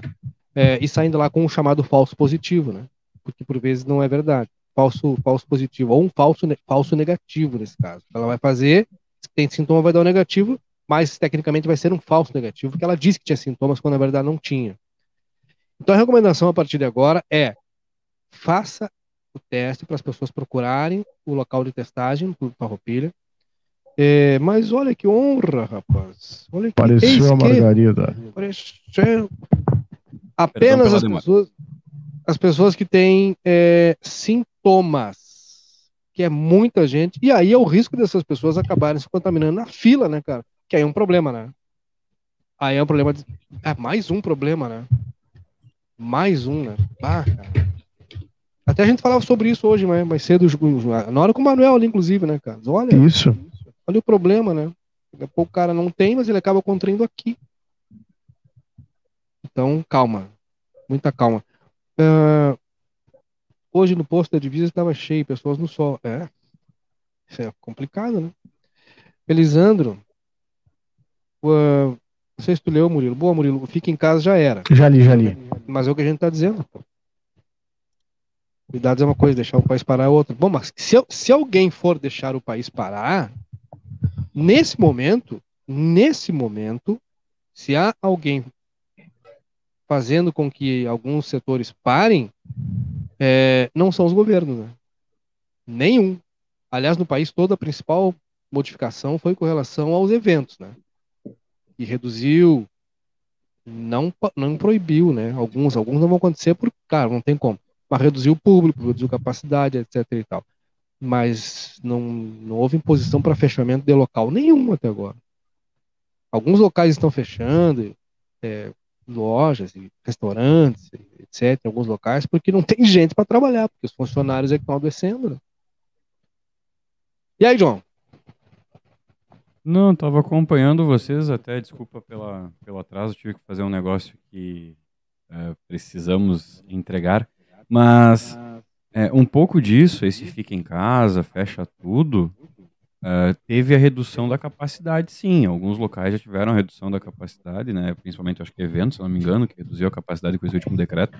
S1: é, e saindo lá com um chamado falso positivo, né? Porque por vezes não é verdade. Falso, falso positivo, ou um falso, falso negativo nesse caso. Ela vai fazer, se tem sintoma, vai dar o um negativo, mas tecnicamente vai ser um falso negativo, porque ela disse que tinha sintomas quando na verdade não tinha. Então a recomendação a partir de agora é faça o teste para as pessoas procurarem o local de testagem do Farroupilha. É, mas olha que honra, rapaz. Olha que
S2: Pareceu a Margarida. Pareceu.
S1: Apenas as pessoas, as pessoas que têm é, sintomas, que é muita gente, e aí é o risco dessas pessoas acabarem se contaminando na fila, né, cara? Que aí é um problema, né? Aí é um problema. De... É mais um problema, né? Mais um, né? Ah. Até a gente falava sobre isso hoje, né? mais cedo, na hora com o Manuel ali, inclusive, né, cara? Olha,
S2: isso.
S1: Olha o problema, né? Daqui a pouco o cara não tem, mas ele acaba contraindo aqui. Então, calma. Muita calma. Uh, hoje no posto da divisa estava cheio, pessoas no sol. É. Isso é complicado, né? Elisandro. Uh, não sei se tu leu, Murilo. Boa, Murilo. Fica em casa já era.
S2: Já li, já li.
S1: Mas é o que a gente está dizendo. Cuidados é uma coisa, deixar o país parar é outra. Bom, mas se, se alguém for deixar o país parar, nesse momento, nesse momento, se há alguém fazendo com que alguns setores parem, é, não são os governos. Né? Nenhum. Aliás, no país todo, a principal modificação foi com relação aos eventos, né? E reduziu, não, não proibiu, né? Alguns, alguns não vão acontecer porque, cara, não tem como. Mas reduziu o público, reduziu capacidade, etc e tal. Mas não, não houve imposição para fechamento de local nenhum até agora. Alguns locais estão fechando, é, lojas restaurantes, etc., em alguns locais, porque não tem gente para trabalhar, porque os funcionários é que estão adoecendo. Né? E aí, João?
S3: Não, estava acompanhando vocês, até desculpa pela, pelo atraso, tive que fazer um negócio que é, precisamos entregar, mas é, um pouco disso, esse fica em casa, fecha tudo, Uh, teve a redução da capacidade, sim. Alguns locais já tiveram a redução da capacidade, né? Principalmente, acho que eventos, se não me engano, que reduziu a capacidade com esse último decreto.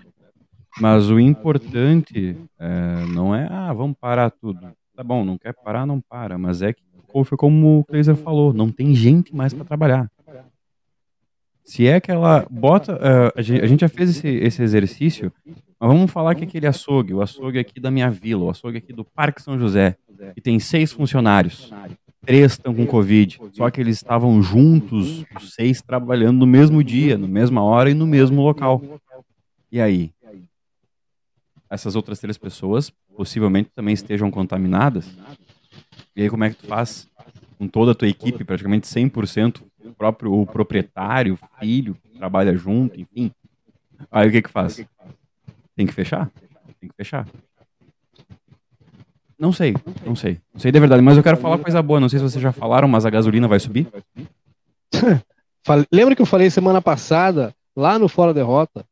S3: Mas o importante é, não é, ah, vamos parar tudo. Tá bom, não quer parar, não para. Mas é que, foi como o Kleiser falou, não tem gente mais para trabalhar. Se é que ela bota. Uh, a gente já fez esse, esse exercício, mas vamos falar que aquele açougue, o açougue aqui da minha vila, o açougue aqui do Parque São José, e tem seis funcionários. Três estão com Covid. Só que eles estavam juntos, os seis trabalhando no mesmo dia, na mesma hora e no mesmo local. E aí? Essas outras três pessoas possivelmente também estejam contaminadas. E aí como é que tu faz? Com toda a tua equipe, praticamente 100%, o próprio o proprietário, filho, trabalha junto, enfim. Aí o que que faz? Tem que fechar? Tem que fechar. Não sei, não sei. Não sei de verdade, mas eu quero falar coisa boa. Não sei se vocês já falaram, mas a gasolina vai subir.
S1: Lembra que eu falei semana passada, lá no Fora Derrota,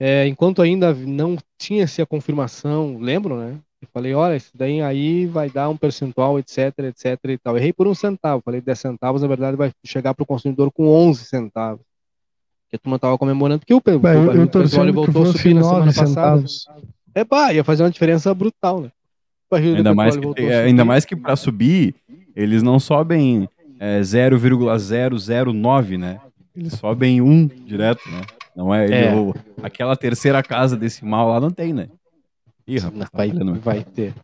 S1: é, enquanto ainda não tinha-se a confirmação, lembro, né? Eu falei, olha, isso daí aí vai dar um percentual, etc, etc e tal. Errei por um centavo, falei 10 centavos, na verdade vai chegar para o consumidor com 11 centavos. Que a turma estava comemorando que o, Bem, o, o petróleo voltou a subir na semana centavos. passada. É, pá, ia fazer uma diferença brutal, né?
S3: ainda mais que, ainda mais que para subir, eles não sobem é, 0,009, né? Eles sobem 1 direto, né? Não é, é. Ele, aquela terceira casa decimal lá não tem, né?
S1: Ih, rapaz, vai, tá vai ter.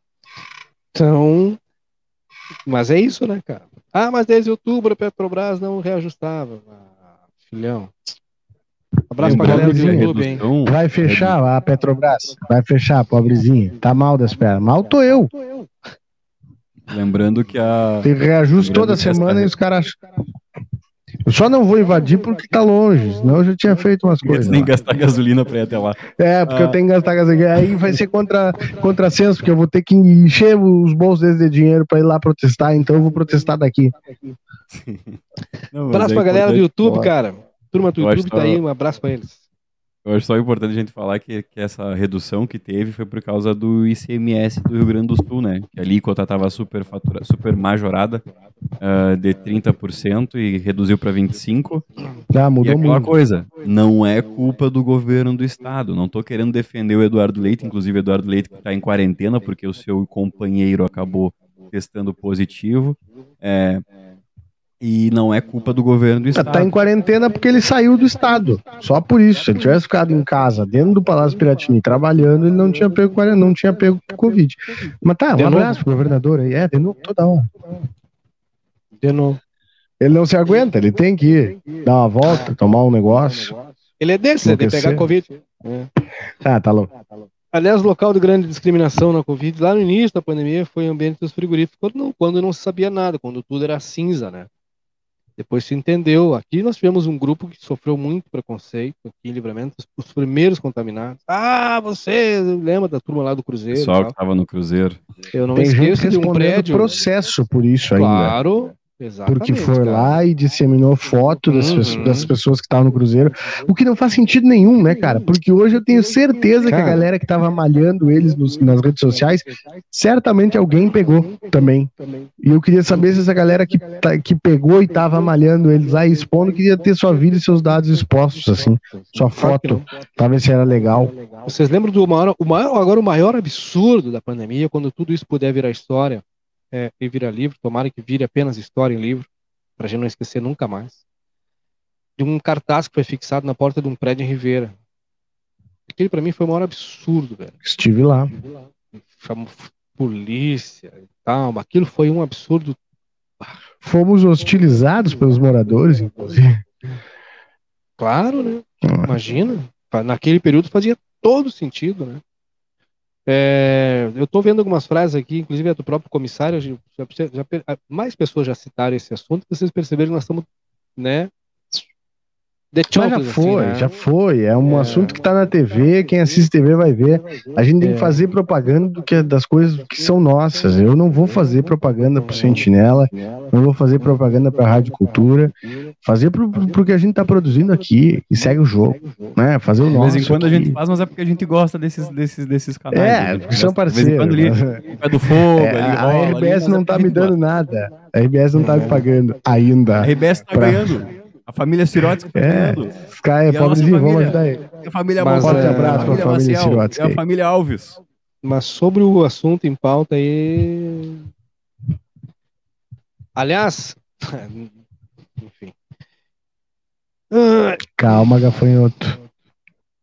S1: Então, mas é isso, né, cara? Ah, mas desde outubro a Petrobras não reajustava. Ah, filhão.
S2: Abraço pra galera do YouTube, hein? Vai fechar a Petrobras. Vai fechar, pobrezinha. Tá mal das pernas. Mal tô eu.
S3: Lembrando que a.
S2: Tem reajuste toda semana essa... e os caras. Eu só não vou invadir porque tá longe, senão eu já tinha feito umas coisas. Você
S3: tem que gastar gasolina pra ir até lá.
S2: É, porque ah. eu tenho que gastar gasolina. Aí vai ser contra, contra senso, porque eu vou ter que encher os bolsos deles de dinheiro pra ir lá protestar, então eu vou protestar daqui.
S1: Não, Abraço é pra galera do YouTube, cara. Turma do YouTube tá aí, um abraço para eles.
S3: Eu acho só importante a gente falar que, que essa redução que teve foi por causa do ICMS do Rio Grande do Sul, né? Que a alíquota estava super, fatura, super majorada uh, de 30% e reduziu para 25%.
S2: Ah, mudou
S3: e aquela muito. coisa, não é culpa do governo do estado. Não estou querendo defender o Eduardo Leite, inclusive o Eduardo Leite que está em quarentena porque o seu companheiro acabou testando positivo. É, e não é culpa do governo do
S2: é,
S3: estado.
S2: Tá em quarentena porque ele saiu do estado. Só por isso. Se ele tivesse ficado em casa, dentro do Palácio Piratini, trabalhando, ele não tinha pego não tinha pego Covid. Mas tá, um abraço pro governador aí. É, de novo, toda hora. De novo. Ele não se aguenta, ele tem que ir, dar uma volta, tomar um negócio.
S1: Ele é desse, é de pegar Covid. É.
S2: Ah, tá louco.
S1: Aliás, local de grande discriminação na Covid, lá no início da pandemia, foi o ambiente dos frigoríficos, quando não, quando não se sabia nada, quando tudo era cinza, né? Depois se entendeu. Aqui nós tivemos um grupo que sofreu muito preconceito aqui em Livramento, os primeiros contaminados. Ah, você lembra da turma lá do Cruzeiro?
S3: Pessoal que estava no Cruzeiro.
S2: Eu não Tem esqueço de um prédio. processo por isso
S1: claro,
S2: ainda.
S1: Claro, Exatamente,
S2: porque foi cara. lá e disseminou foto das, uhum. das, pessoas que estavam no Cruzeiro, o que não faz sentido nenhum, né, cara? Porque hoje eu tenho certeza cara. que a galera que estava malhando eles nos, nas redes sociais, certamente alguém pegou também. E eu queria saber se essa galera que, tá, que pegou e estava malhando eles lá e expondo queria ter sua vida e seus dados expostos, assim, sua foto, ver se era legal.
S1: Vocês lembram do maior, o maior, agora o maior absurdo da pandemia, quando tudo isso puder virar história? É, e vira livro, tomara que vire apenas história em livro, para a gente não esquecer nunca mais, de um cartaz que foi fixado na porta de um prédio em Ribeira. Aquele para mim foi o maior absurdo, velho.
S2: Estive lá.
S1: polícia e tal. Aquilo foi um absurdo.
S2: Fomos hostilizados pelos moradores, inclusive.
S1: Claro, né? Imagina. Naquele período fazia todo sentido, né? É, eu estou vendo algumas frases aqui, inclusive é do próprio comissário, já, já, mais pessoas já citaram esse assunto, vocês perceberam que nós estamos né,
S2: The Mas já assim, foi, assim, né? já foi. É um é. assunto que está na TV, quem assiste TV vai ver. A gente tem que é. fazer propaganda do que, das coisas que são nossas. Eu não vou fazer propaganda para o Sentinela, não vou fazer propaganda para a Rádio Cultura, fazer para o que a gente está produzindo aqui e segue o jogo. Né? Fazer o nosso.
S3: De vez em quando aqui. a gente faz, mas é porque a gente gosta desses, desses, desses canais.
S2: É, porque são parceiros.
S3: De vez em quando ali, pé do fogo, é,
S2: ali, a RBS não está me dando nada. A RBS não está me pagando ainda.
S3: A RBS está pra... ganhando. A família Sirotsky tá
S2: é, Sky é pobrezinho, vamos ajudar ele.
S3: A família
S2: Mas, forte é, abraço para a família
S3: Sirotsky. a família Alves.
S1: Mas sobre o assunto em pauta aí... Aliás, enfim.
S2: Calma, gafanhoto.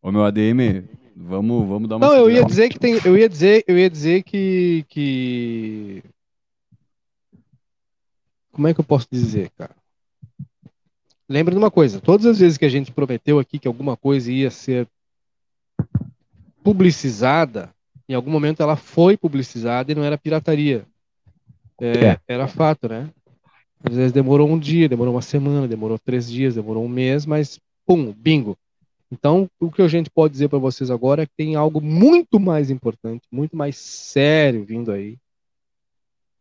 S3: Ô meu ADM, vamos, vamos dar uma
S1: Não, eu ia dizer que tem, eu ia dizer, eu ia dizer que que Como é que eu posso dizer, cara? Lembra de uma coisa: todas as vezes que a gente prometeu aqui que alguma coisa ia ser publicizada, em algum momento ela foi publicizada e não era pirataria. É, é. Era fato, né? Às vezes demorou um dia, demorou uma semana, demorou três dias, demorou um mês, mas pum, bingo. Então, o que a gente pode dizer para vocês agora é que tem algo muito mais importante, muito mais sério vindo aí,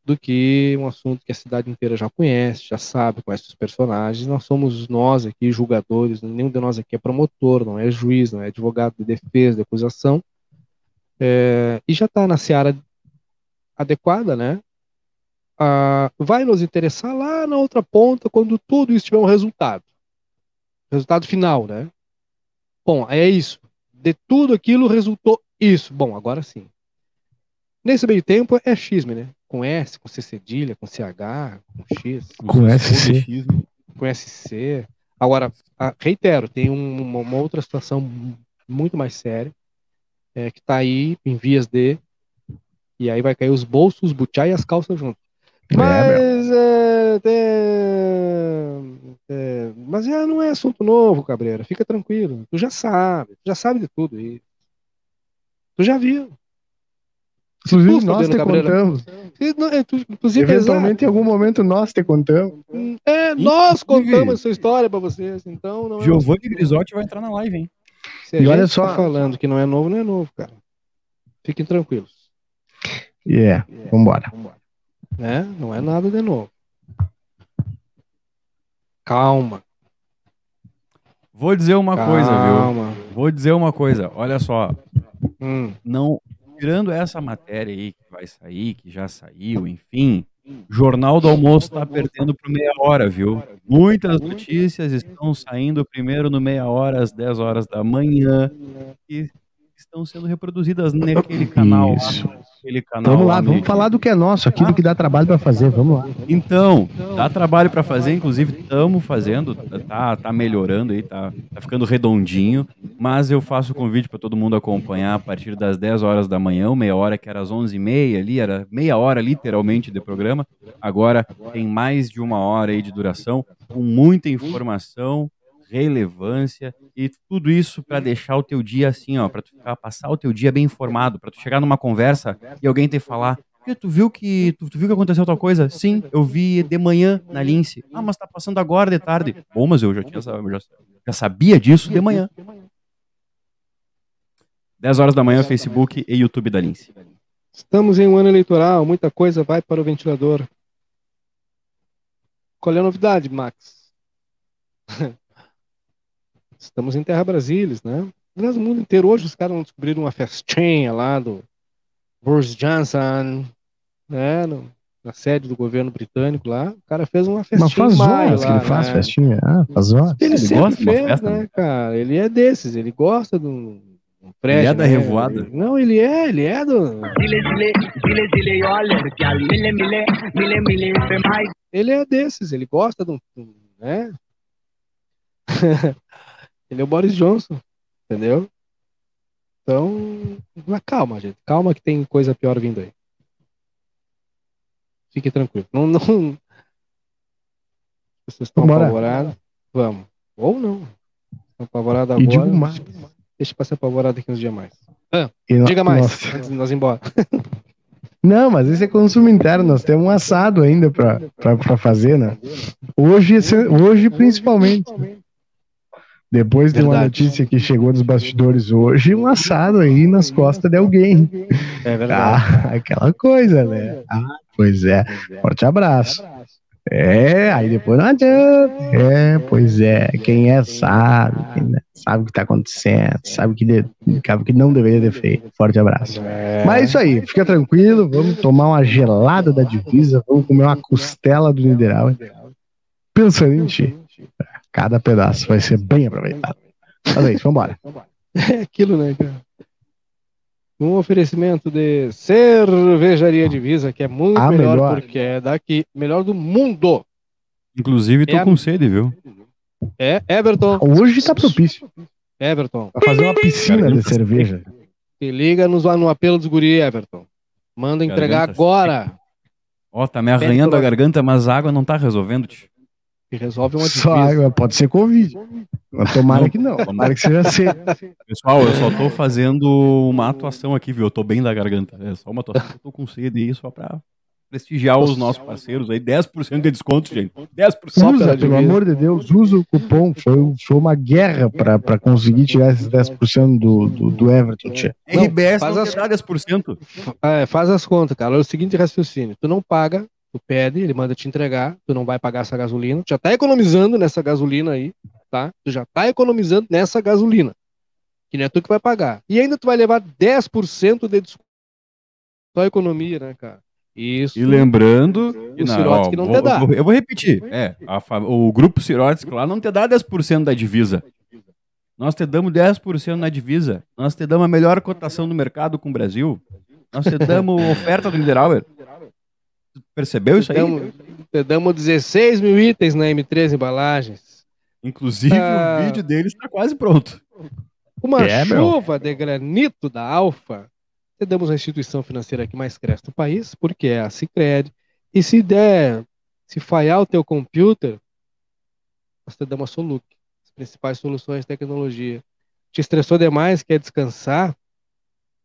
S1: do que um assunto que a cidade inteira já conhece, já sabe, conhece os personagens. Nós somos nós aqui julgadores, nenhum de nós aqui é promotor, não é juiz, não é advogado de defesa, de acusação, é, e já está na seara adequada, né? Ah, vai nos interessar lá na outra ponta quando tudo isso tiver um resultado, resultado final, né? Bom, é isso. De tudo aquilo resultou isso. Bom, agora sim. Nesse meio tempo é xisme, né? com S, com C cedilha, com CH, com X.
S2: Com SC.
S1: Com SC. Agora, reitero, tem uma, uma, outra situação muito mais séria, é, que está aí em vias de. E aí vai cair os bolsos, os butiá e as calças juntos. É, mas é, é, mas já não é assunto novo, Cabreira. Fica tranquilo. Tu já sabe, tu já sabe de tudo isso. Tu já viu.
S2: Inclusive, nós te contamos. Inclusive, Eventualmente, em algum momento, nós te contamos.
S1: É, nós contamos essa história pra vocês. Então, não
S3: é Giovanni é Grisotti vai entrar na live, hein?
S1: Se e olha só. Tá falando que não é novo, não é novo, cara. Fiquem tranquilos.
S2: Yeah, yeah. vambora.
S1: Né? Não é nada de novo. Calma.
S3: Vou dizer uma Calma. coisa, viu? Vou dizer uma coisa. Olha só. Hum. Não, tirando essa matéria aí que vai sair, que já saiu, enfim, Jornal do Almoço está perdendo por meia hora, viu? Muitas notícias estão saindo primeiro no meia hora, às 10 horas da manhã, e estão sendo reproduzidas naquele canal. Isso. Lá,
S2: aquele canal. Vamos lá, vamos falar do que é nosso, aquilo que dá trabalho para fazer, vamos lá.
S3: Então, dá trabalho para fazer, inclusive estamos fazendo, tá, tá melhorando aí, tá, tá ficando redondinho, mas eu faço o convite para todo mundo acompanhar a partir das 10 horas da manhã, meia hora que era às 11h30 ali, era meia hora literalmente de programa, agora tem mais de uma hora aí de duração, com muita informação, relevância e tudo isso para deixar o teu dia assim, ó, para tu ficar passar o teu dia bem informado, para tu chegar numa conversa e alguém te falar Tu viu que tu, tu, viu que aconteceu tal coisa? Sim, eu vi de manhã na Lince. Ah, mas tá passando agora de tarde. Bom, mas eu já tinha já, já sabia disso de manhã. 10 horas da manhã, Facebook e YouTube da Lince.
S1: Estamos em um ano eleitoral, muita coisa vai para o ventilador. Qual é a novidade, Max? Estamos em Terra Brasilis, né? Aliás, o mundo inteiro, hoje os caras descobriram uma festinha lá do Boris Johnson, né? No, na sede do governo britânico lá. O cara fez uma festinha. Mas
S2: faz horas que ele faz né? festinha. Ah, faz horas.
S1: Ele, ele sempre fez, festa, né, cara? Ele é desses, ele gosta do um
S3: prédio. Ele é da né? revoada?
S1: Não, ele é, ele é do. Ele é desses, ele gosta do. Né? Ele é o Boris Johnson, entendeu? Então, mas calma, gente. Calma que tem coisa pior vindo aí. Fique tranquilo. Não, não... Vocês estão apavorados? Vamos. Ou não. Estão apavorados
S2: E
S1: agora.
S2: digo mais.
S1: Deixa pra ser apavorado daqui uns dias mais.
S2: E no-
S1: Diga mais,
S2: nossa.
S1: antes de nós ir embora.
S2: Não, mas esse é consumo interno. Nós temos um assado ainda pra fazer, né? Hoje, esse- hoje principalmente. Depois de uma
S1: Verdade.
S2: notícia que chegou dos bastidores hoje, um assado aí nas costas de alguém.
S1: É verdade.
S2: Ah, aquela coisa, né? Ah, pois é. Forte abraço. É, aí depois não adianta. É, pois é. Quem é sabe, sabe o que tá acontecendo, sabe que, de, sabe que não deveria ter feito. Forte abraço.
S1: É.
S2: Mas é isso aí, fica tranquilo, vamos tomar uma gelada da divisa, vamos comer uma costela do Nideral. Pensando em ti. Cada pedaço vai ser bem aproveitado. Mas é isso, vambora.
S1: É aquilo, né, cara? Um oferecimento de cervejaria divisa, que é muito
S2: A
S1: melhor,
S2: melhor.
S1: porque é daqui, melhor do mundo.
S3: Inclusive, tô
S1: É a-
S3: com sede, viu?
S1: É Everton.
S2: Hoje tá propício.
S1: Everton.
S2: Vai fazer uma piscina de cerveja.
S1: Se liga nos, no apelo dos guri, Everton. Manda entregar
S3: Garganta
S1: agora.
S3: Ó, tá me arranhando a garganta, mas a água não tá resolvendo. tio.
S1: Que resolve uma
S2: Só
S1: divisa.
S2: água, pode ser Covid. Mas tomara
S3: Não,
S2: que não, tomara que seja cedo.
S3: Pessoal, eu só tô fazendo uma atuação aqui, viu? Eu tô bem da garganta. É só uma atuação. Eu tô com sede aí só pra prestigiar os nossos parceiros aí. 10% de desconto, gente. 10%.
S1: Só
S2: Usa, pelo amor de Deus, usa o cupom. Foi, foi uma guerra pra, pra conseguir tirar esses 10% do, do, do Everton, tia.
S1: Não,
S3: RBS
S1: faz
S3: não
S1: as-
S3: te dá 10%.
S1: É, faz as contas, cara. É o seguinte raciocínio. Tu não paga, tu pede, ele manda te entregar, tu não vai pagar essa gasolina. Tu já tá economizando nessa gasolina aí, tá? Tu já tá economizando nessa gasolina. Que não é tu que vai pagar. E ainda tu vai levar 10% de desconto. Só economia, né, cara? Isso.
S3: E lembrando.
S1: O
S3: não, ó,
S1: que não
S3: vou-
S1: te dá.
S3: Eu vou repetir. É, a o grupo Sirotes, claro, não te dá 10% da divisa. Nós te damos 10% na divisa. Nós te damos a melhor cotação do mercado com o Brasil. Nós te damos oferta do Niederauer. Percebeu isso aí?
S1: damos, te damos 16 mil itens na M3 Embalagens.
S3: Inclusive,
S1: Ah.
S3: o vídeo deles está quase pronto.
S1: Uma
S2: É, meu.
S1: chuva de granito da Alfa. Damos a instituição financeira que mais cresce no país, porque é a Cicred. E se der, se falhar o teu computer, nós te damos a Soluc. As principais soluções de tecnologia. Te estressou demais, quer descansar?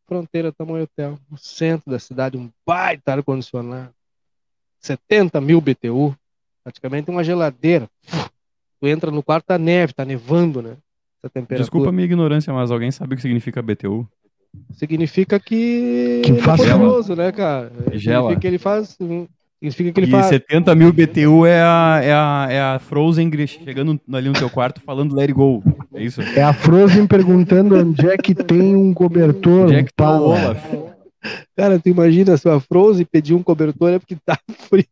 S1: Fronteira Tamanho Hotel, no centro da cidade, um baita ar-condicionado. 70 mil BTU, praticamente uma geladeira. Tu entra no quarto, tá neve, tá nevando, né? Essa temperatura.
S3: Desculpa a minha ignorância, mas alguém sabe o que significa BTU?
S1: Significa que,
S2: Que
S1: é
S2: faz
S1: poderoso, né, cara?
S3: Gela.
S1: Significa que ele faz. Significa que ele
S3: E
S1: faz.
S3: 70 mil BTU é a, é a, é a Frozen chegando ali no teu quarto falando let it go. É isso?
S2: É a Frozen perguntando onde é que tem um cobertor,
S3: Onde é que tá o. Olaf?
S1: Cara, tu imagina se a Frozen pedir um cobertor é porque tá frio.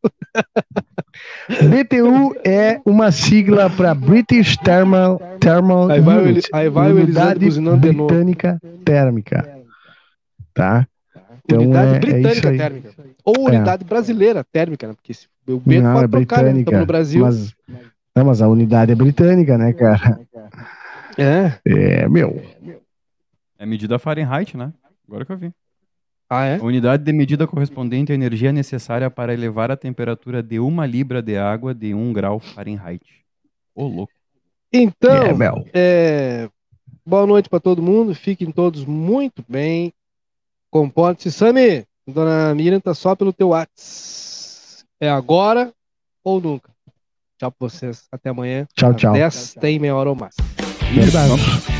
S2: BTU é uma sigla para British Thermal, Thermal
S1: Aí vai
S2: Unit,
S1: aí vai
S2: Unidade
S1: buzinando de novo.
S2: Britânica Térmica. Tá? Então
S1: unidade
S2: é- é
S1: britânica
S2: isso aí.
S1: térmica. Ou
S2: É.
S1: unidade brasileira térmica, né? Porque se, o B
S2: Não,
S1: pode
S2: é
S1: trocar, né? no Brasil.
S2: Mas, não, mas a unidade é britânica, né, cara?
S1: É.
S2: É, meu.
S3: É medida Fahrenheit, né? Agora que eu vi.
S1: Ah, é?
S3: A unidade de medida correspondente à energia necessária para elevar a temperatura de uma libra de água de 1 grau Fahrenheit. Ô, louco.
S1: Então,
S2: é.
S1: É, boa noite para todo mundo. Fiquem todos muito bem. Comporte-se. Sami, dona Miriam tá só pelo teu Whats. É agora ou nunca. Tchau pra vocês. Até amanhã.
S2: Tchau, tchau.
S1: 10 tem meia hora ou mais.
S2: Verdade.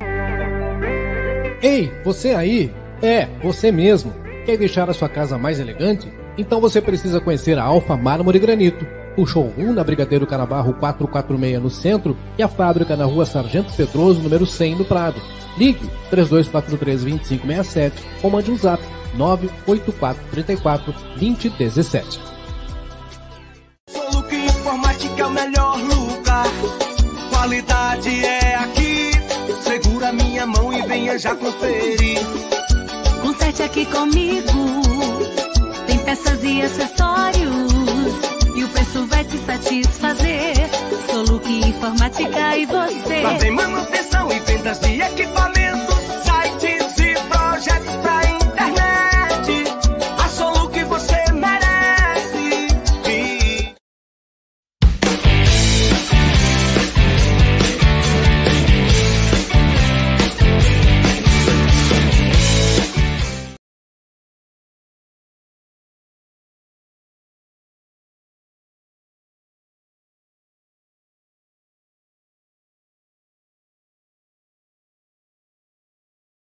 S4: Ei, você aí? É, você mesmo. Quer deixar a sua casa mais elegante? Então você precisa conhecer a Alfa Mármore Granito. O showroom na Brigadeiro Canabarro 446 no centro e a fábrica na rua Sargento Pedroso, número 100 no Prado. Ligue 3243-2567 ou mande um zap 98434 2017.
S5: Soluque Informática é o melhor lugar. Qualidade é aqui. Minha mão e venha já conferir.
S6: Conserte aqui comigo. Tem peças e acessórios. E o preço vai te satisfazer. Soluque Informática e você.
S5: Lá tem manutenção e vendas de equipamentos.